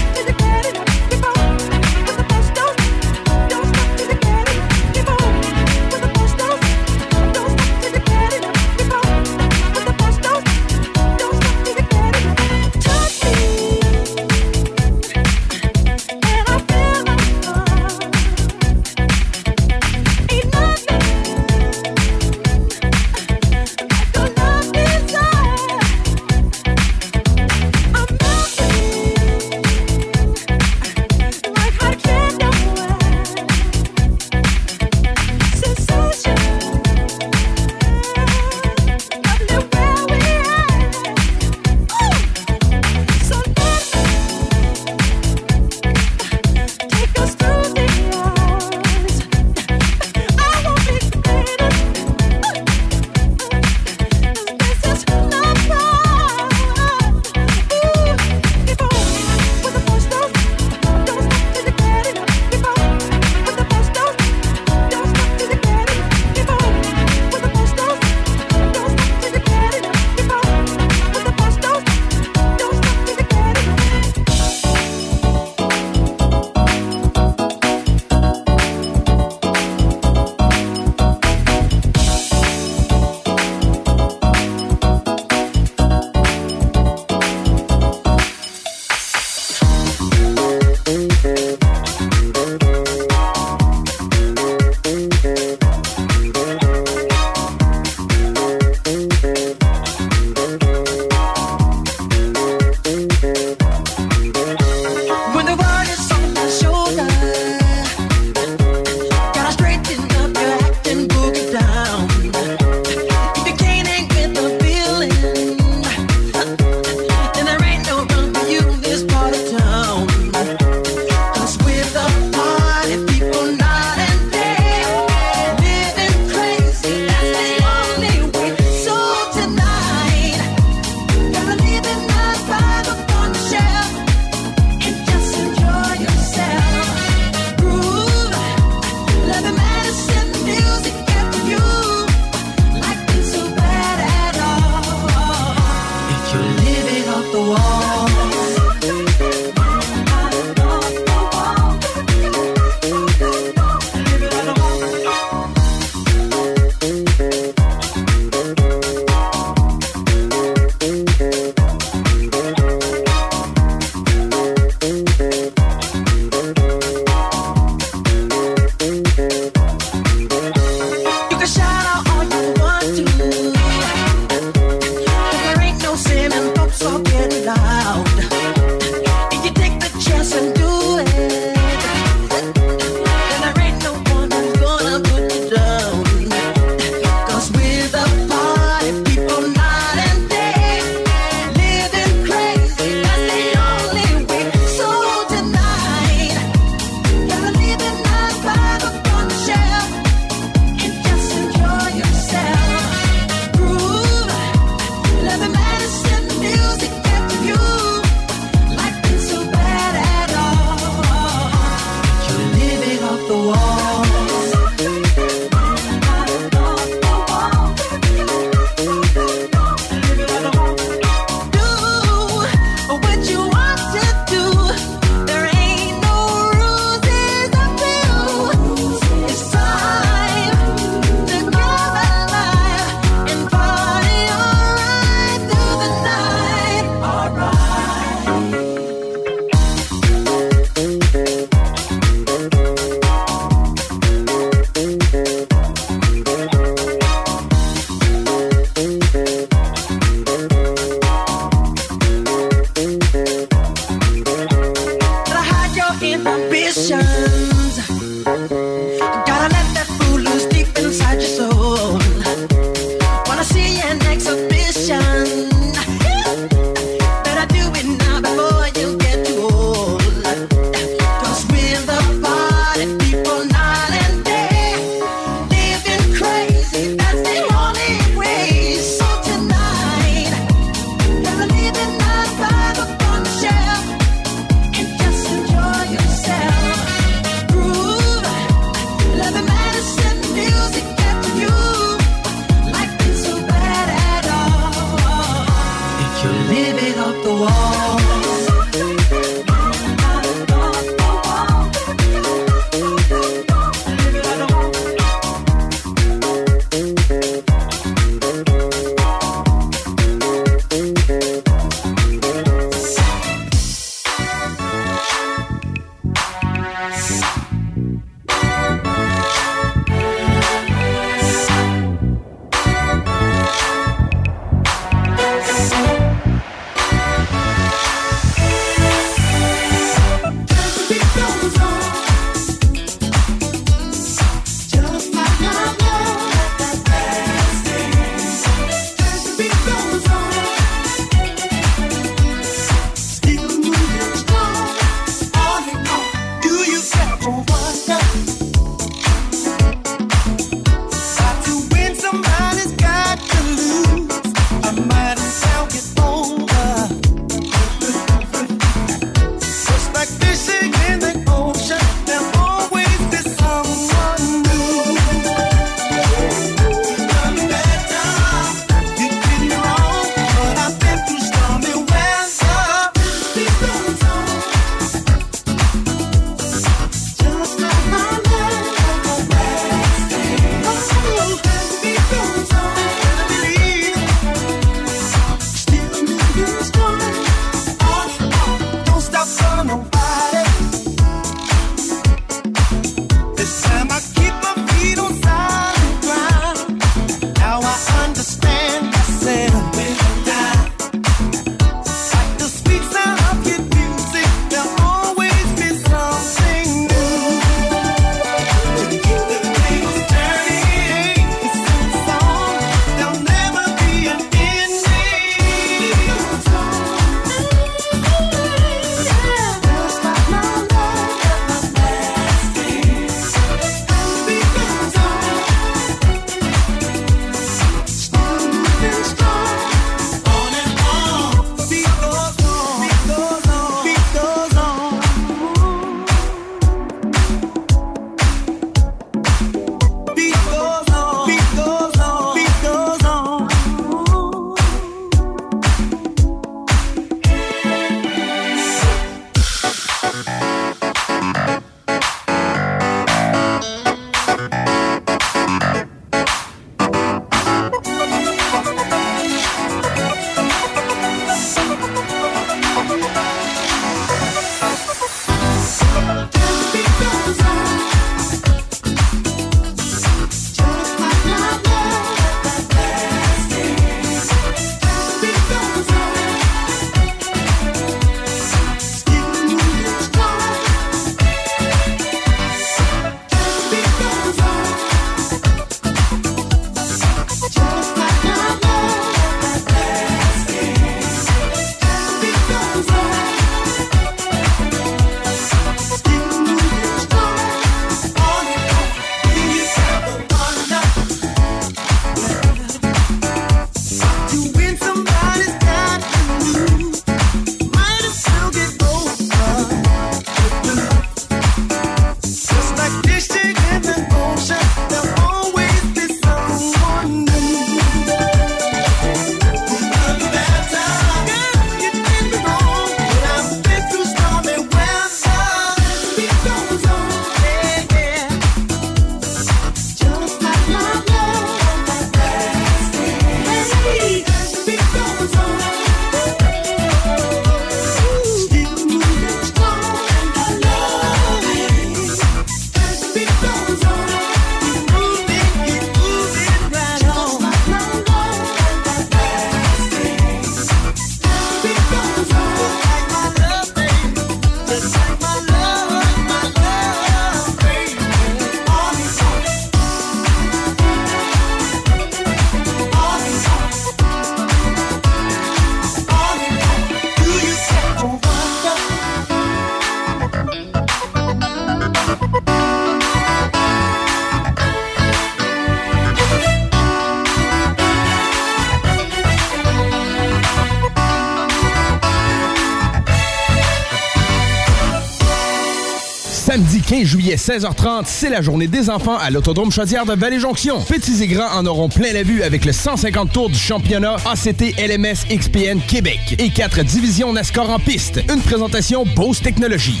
juillet, 16h30, c'est la journée des enfants à l'Autodrome Chaudière de Vallée-Jonction. Petits et grands en auront plein la vue avec le 150 tours du championnat ACT LMS XPN Québec et quatre divisions NASCAR en piste. Une présentation Bose Technologies.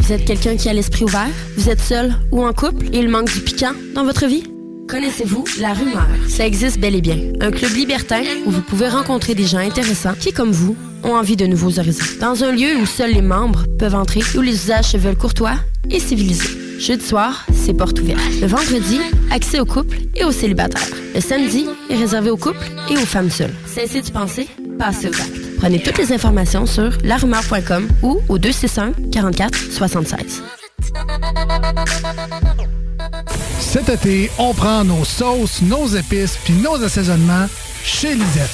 Vous êtes quelqu'un qui a l'esprit ouvert? Vous êtes seul ou en couple? Et il manque du piquant dans votre vie? Connaissez-vous La Rumeur? Ça existe bel et bien. Un club libertin où vous pouvez rencontrer des gens intéressants qui, comme vous, ont envie de nouveaux horizons. Dans un lieu où seuls les membres peuvent entrer, où les usages se veulent courtois et civilisés. Jeudi soir, c'est porte ouverte. Le vendredi, accès aux couples et aux célibataires. Le samedi est réservé aux couples et aux femmes seules. Cessez de penser, passez aux actes. Prenez toutes les informations sur larumeur.com ou au 261 44 76. Cet été, on prend nos sauces, nos épices puis nos assaisonnements chez Lisette.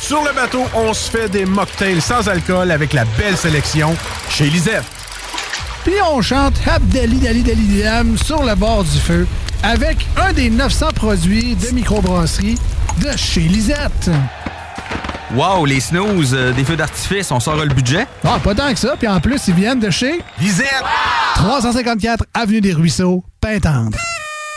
Sur le bateau, on se fait des mocktails sans alcool avec la belle sélection chez Lisette. Puis on chante Abdali Dali Dali Dam sur le bord du feu avec un des 900 produits de microbrasserie de chez Lisette. Wow, les snooze, euh, des feux d'artifice, on sort le budget? Ah, pas tant que ça. Puis en plus, ils viennent de chez Lisette. 354 Avenue des Ruisseaux, Pintendre.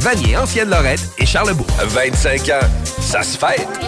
Vanier, Ancienne Lorette et Charlebourg. 25 ans, ça se fait.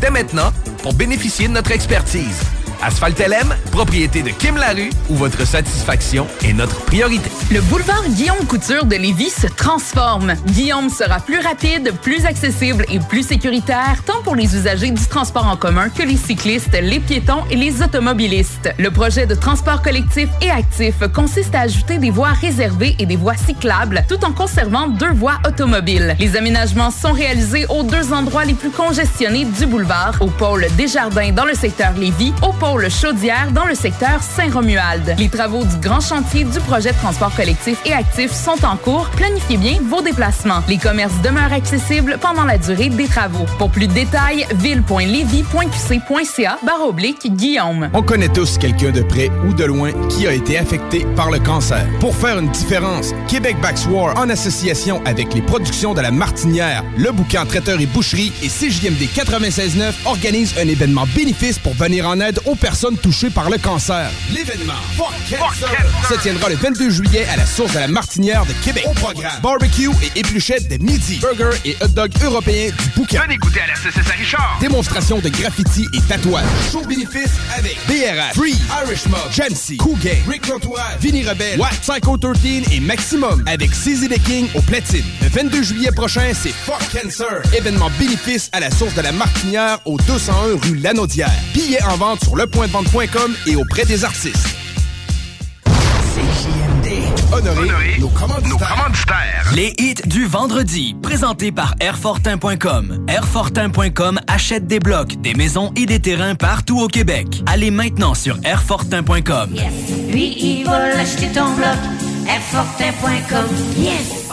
dès maintenant pour bénéficier de notre expertise. Asphalt LM, propriété de Kim Larue, où votre satisfaction est notre priorité. Le boulevard Guillaume Couture de Lévis se transforme. Guillaume sera plus rapide, plus accessible et plus sécuritaire, tant pour les usagers du transport en commun que les cyclistes, les piétons et les automobilistes. Le projet de transport collectif et actif consiste à ajouter des voies réservées et des voies cyclables, tout en conservant deux voies automobiles. Les aménagements sont réalisés aux deux endroits les plus congestionnés du boulevard, au pôle Desjardins dans le secteur Lévis, au pôle Chaudière dans le secteur Saint-Romuald. Les travaux du grand chantier du projet de transport collectif et actif sont en cours. Planifiez bien vos déplacements. Les commerces demeurent accessibles pendant la durée des travaux. Pour plus de détails, ville.levy.qc.ca oblique Guillaume. On connaît tous quelqu'un de près ou de loin qui a été affecté par le cancer. Pour faire une différence, Québec War en association avec les productions de la Martinière, le bouquin Traiteur et Boucherie et CJMD 96.9 organise un événement bénéfice pour venir en aide aux personnes touchées par le cancer. L'événement Fuck Cancer se tiendra le 22 juillet à la source de la Martinière de Québec. Au programme, barbecue et épluchettes de midi, burger et hot dog européens du bouquin. Venez goûter à la CCS Richard. Démonstration de graffiti et tatouage. Show bénéfice avec BRH, Free, Irish Mob, Cool Gang, Rick Lantois, Vinny Rebelle, Watt, Psycho 13 et Maximum avec CZ the King au platine. Le 22 juillet prochain, c'est Fuck Cancer. Événement bénéfice à la source de la Martinière au 201 rue Lanaudière. Billets en vente sur lepointdevente.com et auprès des artistes. Honoré, nos commanditaires. Les hits du vendredi, présentés par Airfortin.com. Airfortin.com achète des blocs, des maisons et des terrains partout au Québec. Allez maintenant sur Airfortin.com. Lui, il va l'acheter ton bloc. Airfortin.com. Yes!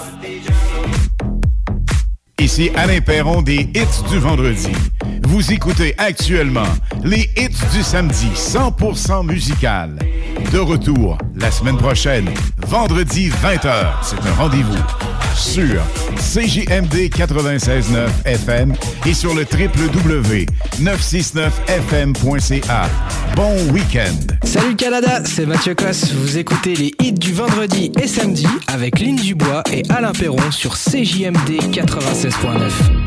Ici Alain Perron des hits du vendredi. Vous écoutez actuellement les hits du samedi 100% musical. De retour la semaine prochaine, vendredi 20h. C'est un rendez-vous sur CJMD 96.9 FM et sur le www.969fm.ca. Bon week-end. Salut Canada, c'est Mathieu Cosse. Vous écoutez les hits du vendredi et samedi avec Lynn Dubois et Alain Perron sur CJMD 96.9.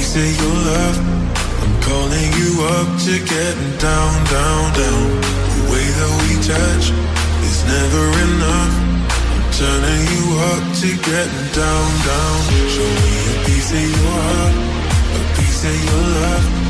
say your love. I'm calling you up to down, down, down. The way that we touch is never enough. Turning you up to down, down. Show me a piece of your heart, a piece of your love.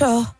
sure.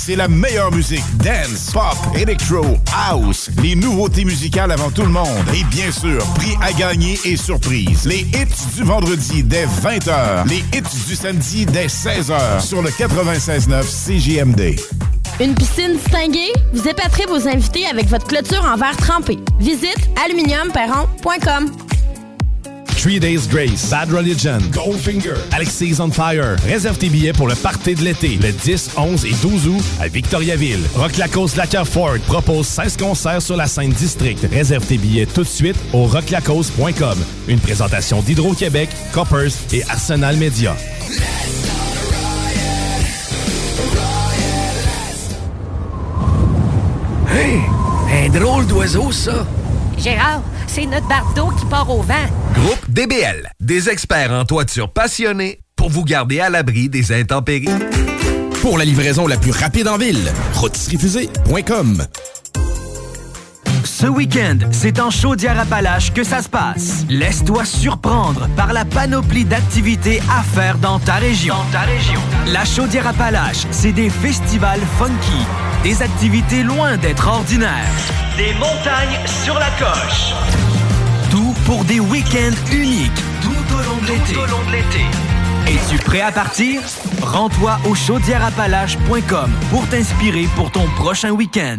c'est la meilleure musique. Dance, pop, electro, house. Les nouveautés musicales avant tout le monde. Et bien sûr, prix à gagner et surprise. Les hits du vendredi dès 20h. Les hits du samedi dès 16h sur le 96.9 CJMD. Une piscine distinguée? Vous épaterez vos invités avec votre clôture en verre trempé. Visite aluminiumperron.com. Three Days Grace, Bad Religion, Goldfinger, Alexis on Fire. Réserve tes billets pour le party de l'été, le 10, 11 et 12 août à Victoriaville. Rock Lacoste Lacker Ford propose 16 concerts sur la scène district. Réserve tes billets tout de suite au rocklacoste.com. Une présentation d'Hydro-Québec, Coppers et Arsenal Media. Hey! Un drôle d'oiseau, ça! Gérard, c'est notre bardeau qui part au vent. Groupe DBL, des experts en toiture passionnés pour vous garder à l'abri des intempéries. Pour la livraison la plus rapide en ville, rotisseriefusée.com. Ce week-end, c'est en Chaudière-Appalaches que ça se passe. Laisse-toi surprendre par la panoplie d'activités à faire dans ta région. Dans ta région. La Chaudière-Appalaches, c'est des festivals funky, des activités loin d'être ordinaires, des montagnes sur la coche. Tout pour des week-ends uniques tout au long de l'été. Tout au long de l'été. Es-tu prêt à partir? Rends-toi au chaudièreappalaches.com pour t'inspirer pour ton prochain week-end.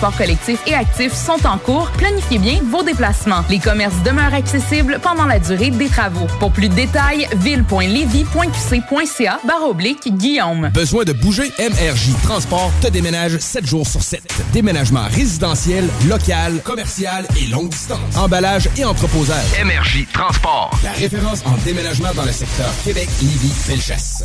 collectif et actif sont en cours. Planifiez bien vos déplacements. Les commerces demeurent accessibles pendant la durée des travaux. Pour plus de détails, ville.levy.qc.ca barre oblique Guillaume. Besoin de bouger? MRJ Transport te déménage 7 jours sur 7. Déménagement résidentiel, local, commercial et longue distance. Emballage et entreposage. MRJ Transport. La référence en déménagement dans le secteur Québec, Lévis, Bellechasse.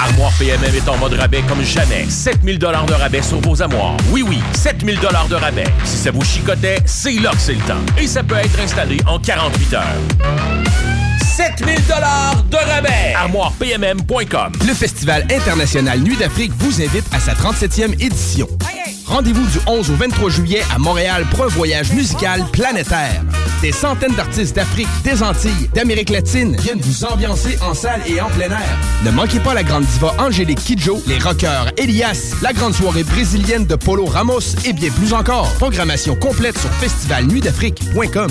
Armoire PMM est en mode rabais comme jamais. 7000 dollars de rabais sur vos armoires. Oui, oui, 7000 dollars de rabais. Si ça vous chicotait, c'est là que c'est le temps. Et ça peut être installé en 48 heures. 7000 dollars de rabais. ArmoirePMM.com. Le Festival international Nuit d'Afrique vous invite à sa 37e édition. Rendez-vous du 11 au 23 juillet à Montréal pour un voyage musical planétaire. Des centaines d'artistes d'Afrique, des Antilles, d'Amérique latine viennent vous ambiancer en salle et en plein air. Ne manquez pas la grande diva Angélique Kidjo, les rockers Elias, la grande soirée brésilienne de Polo Ramos et bien plus encore. Programmation complète sur festivalnuitdafrique.com.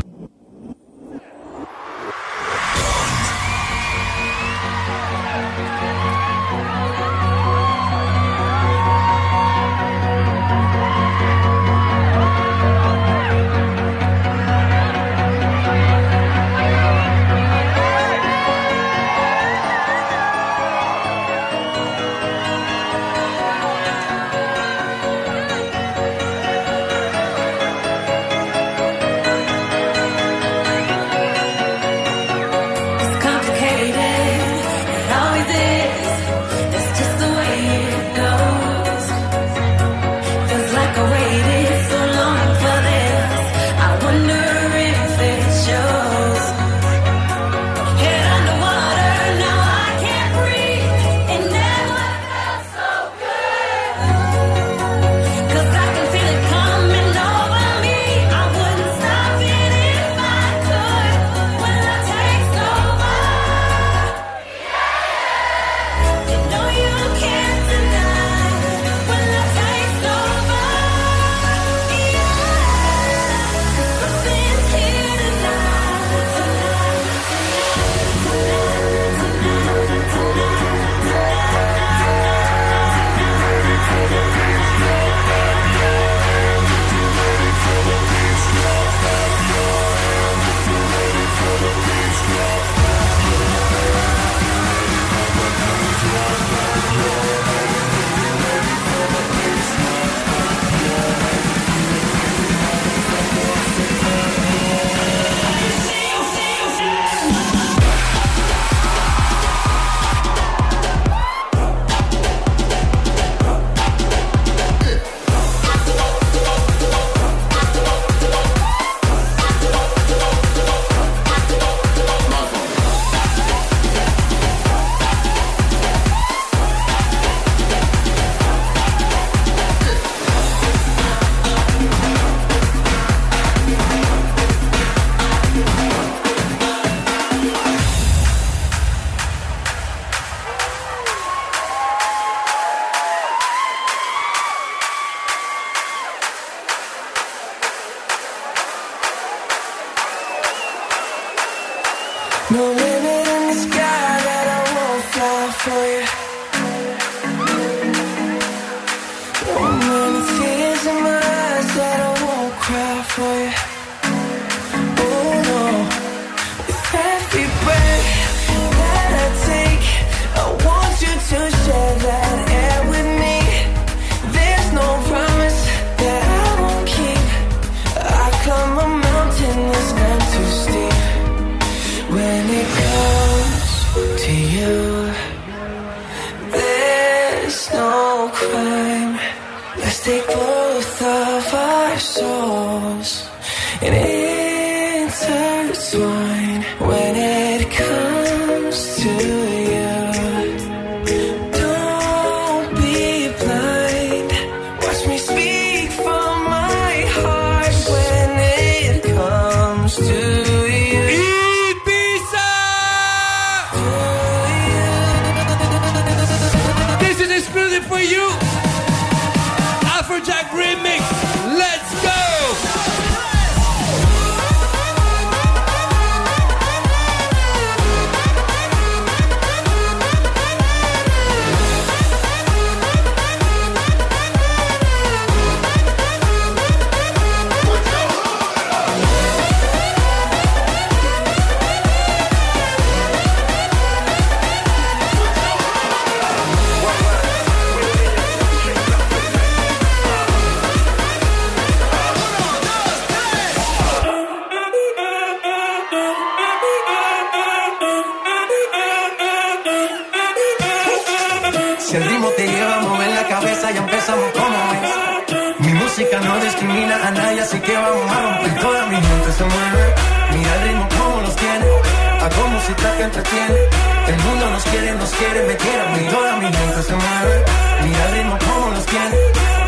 El mundo nos quiere, nos quiere, me quiere a mí. Toda mi gente se mueve. Mira el ritmo como los tiene.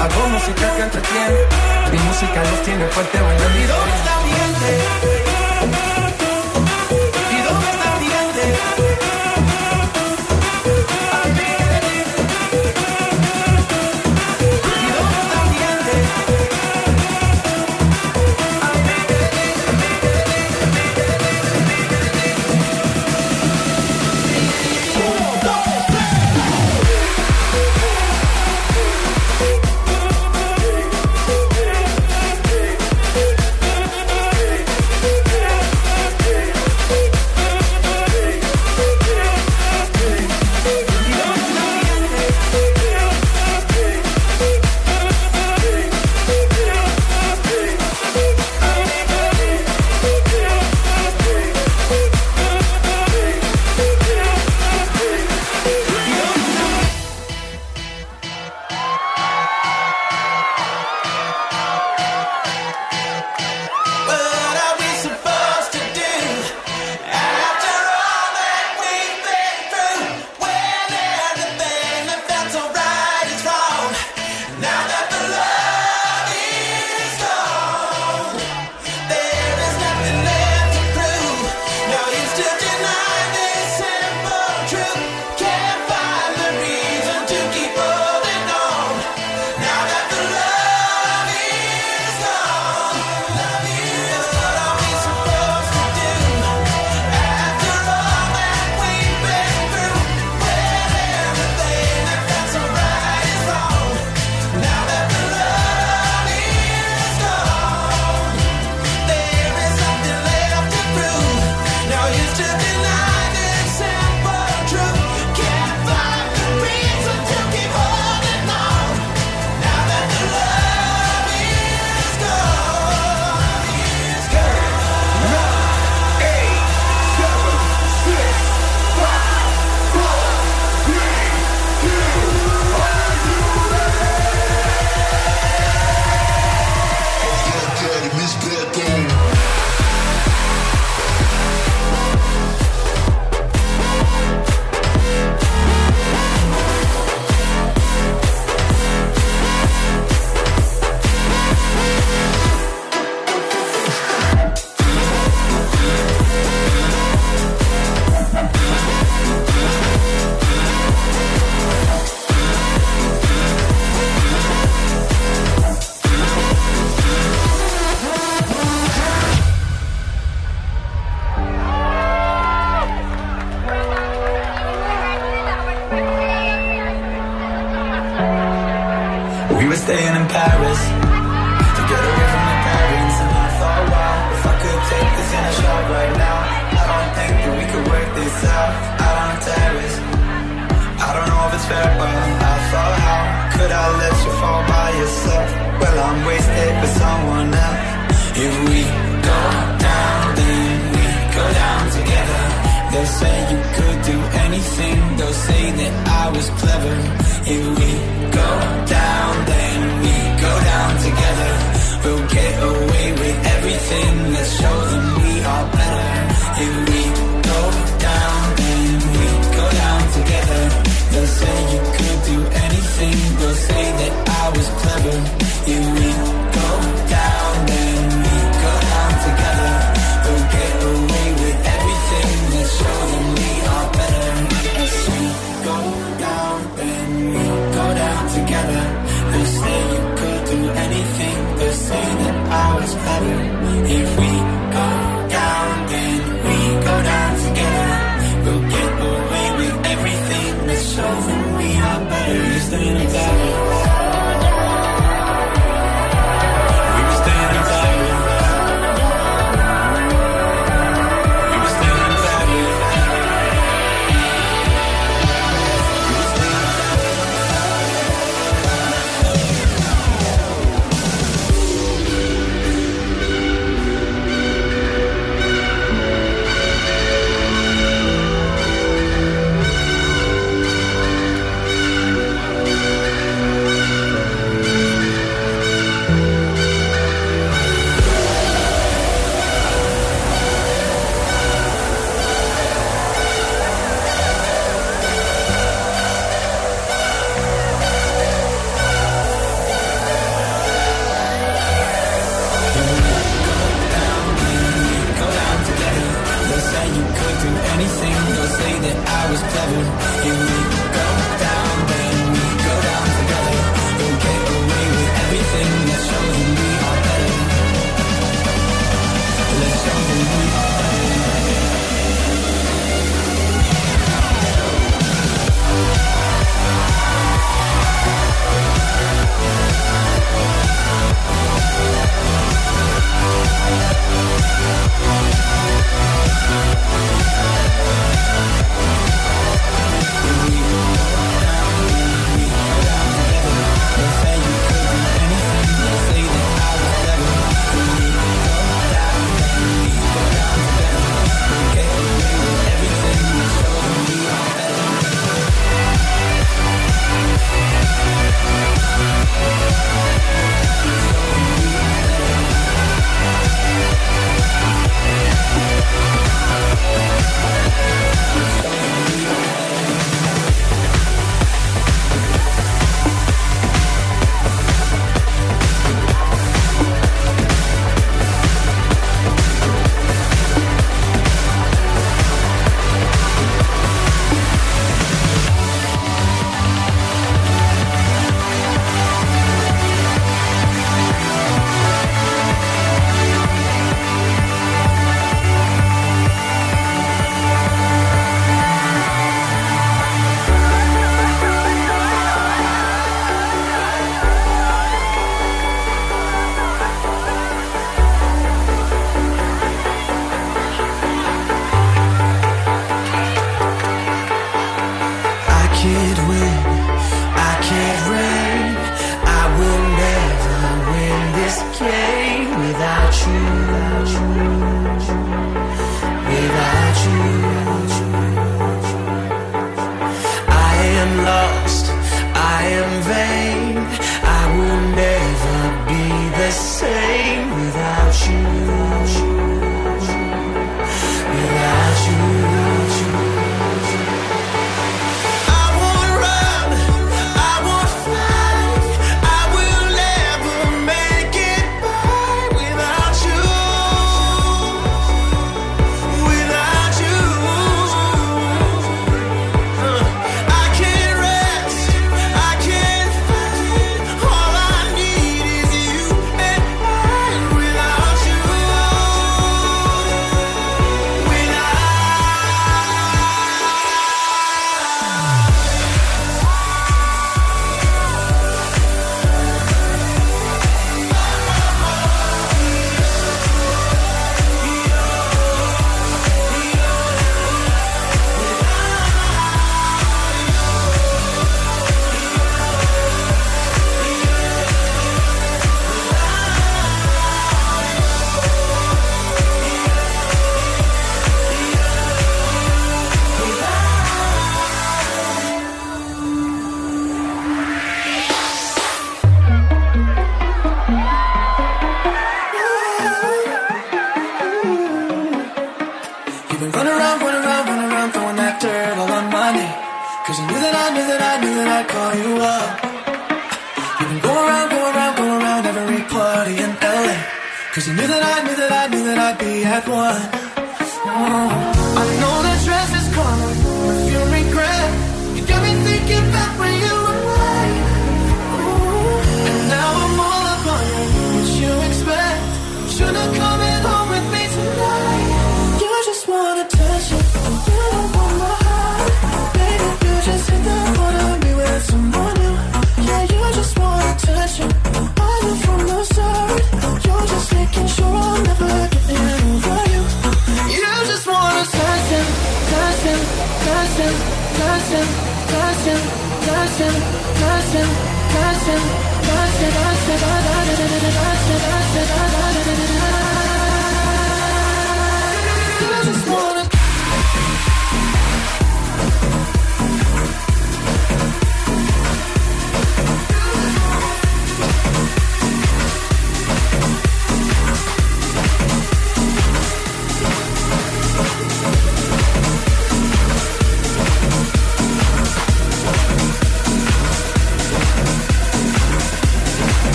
Hago música que entretiene. Mi música los tiene fuerte bailando. ¿Y dónde?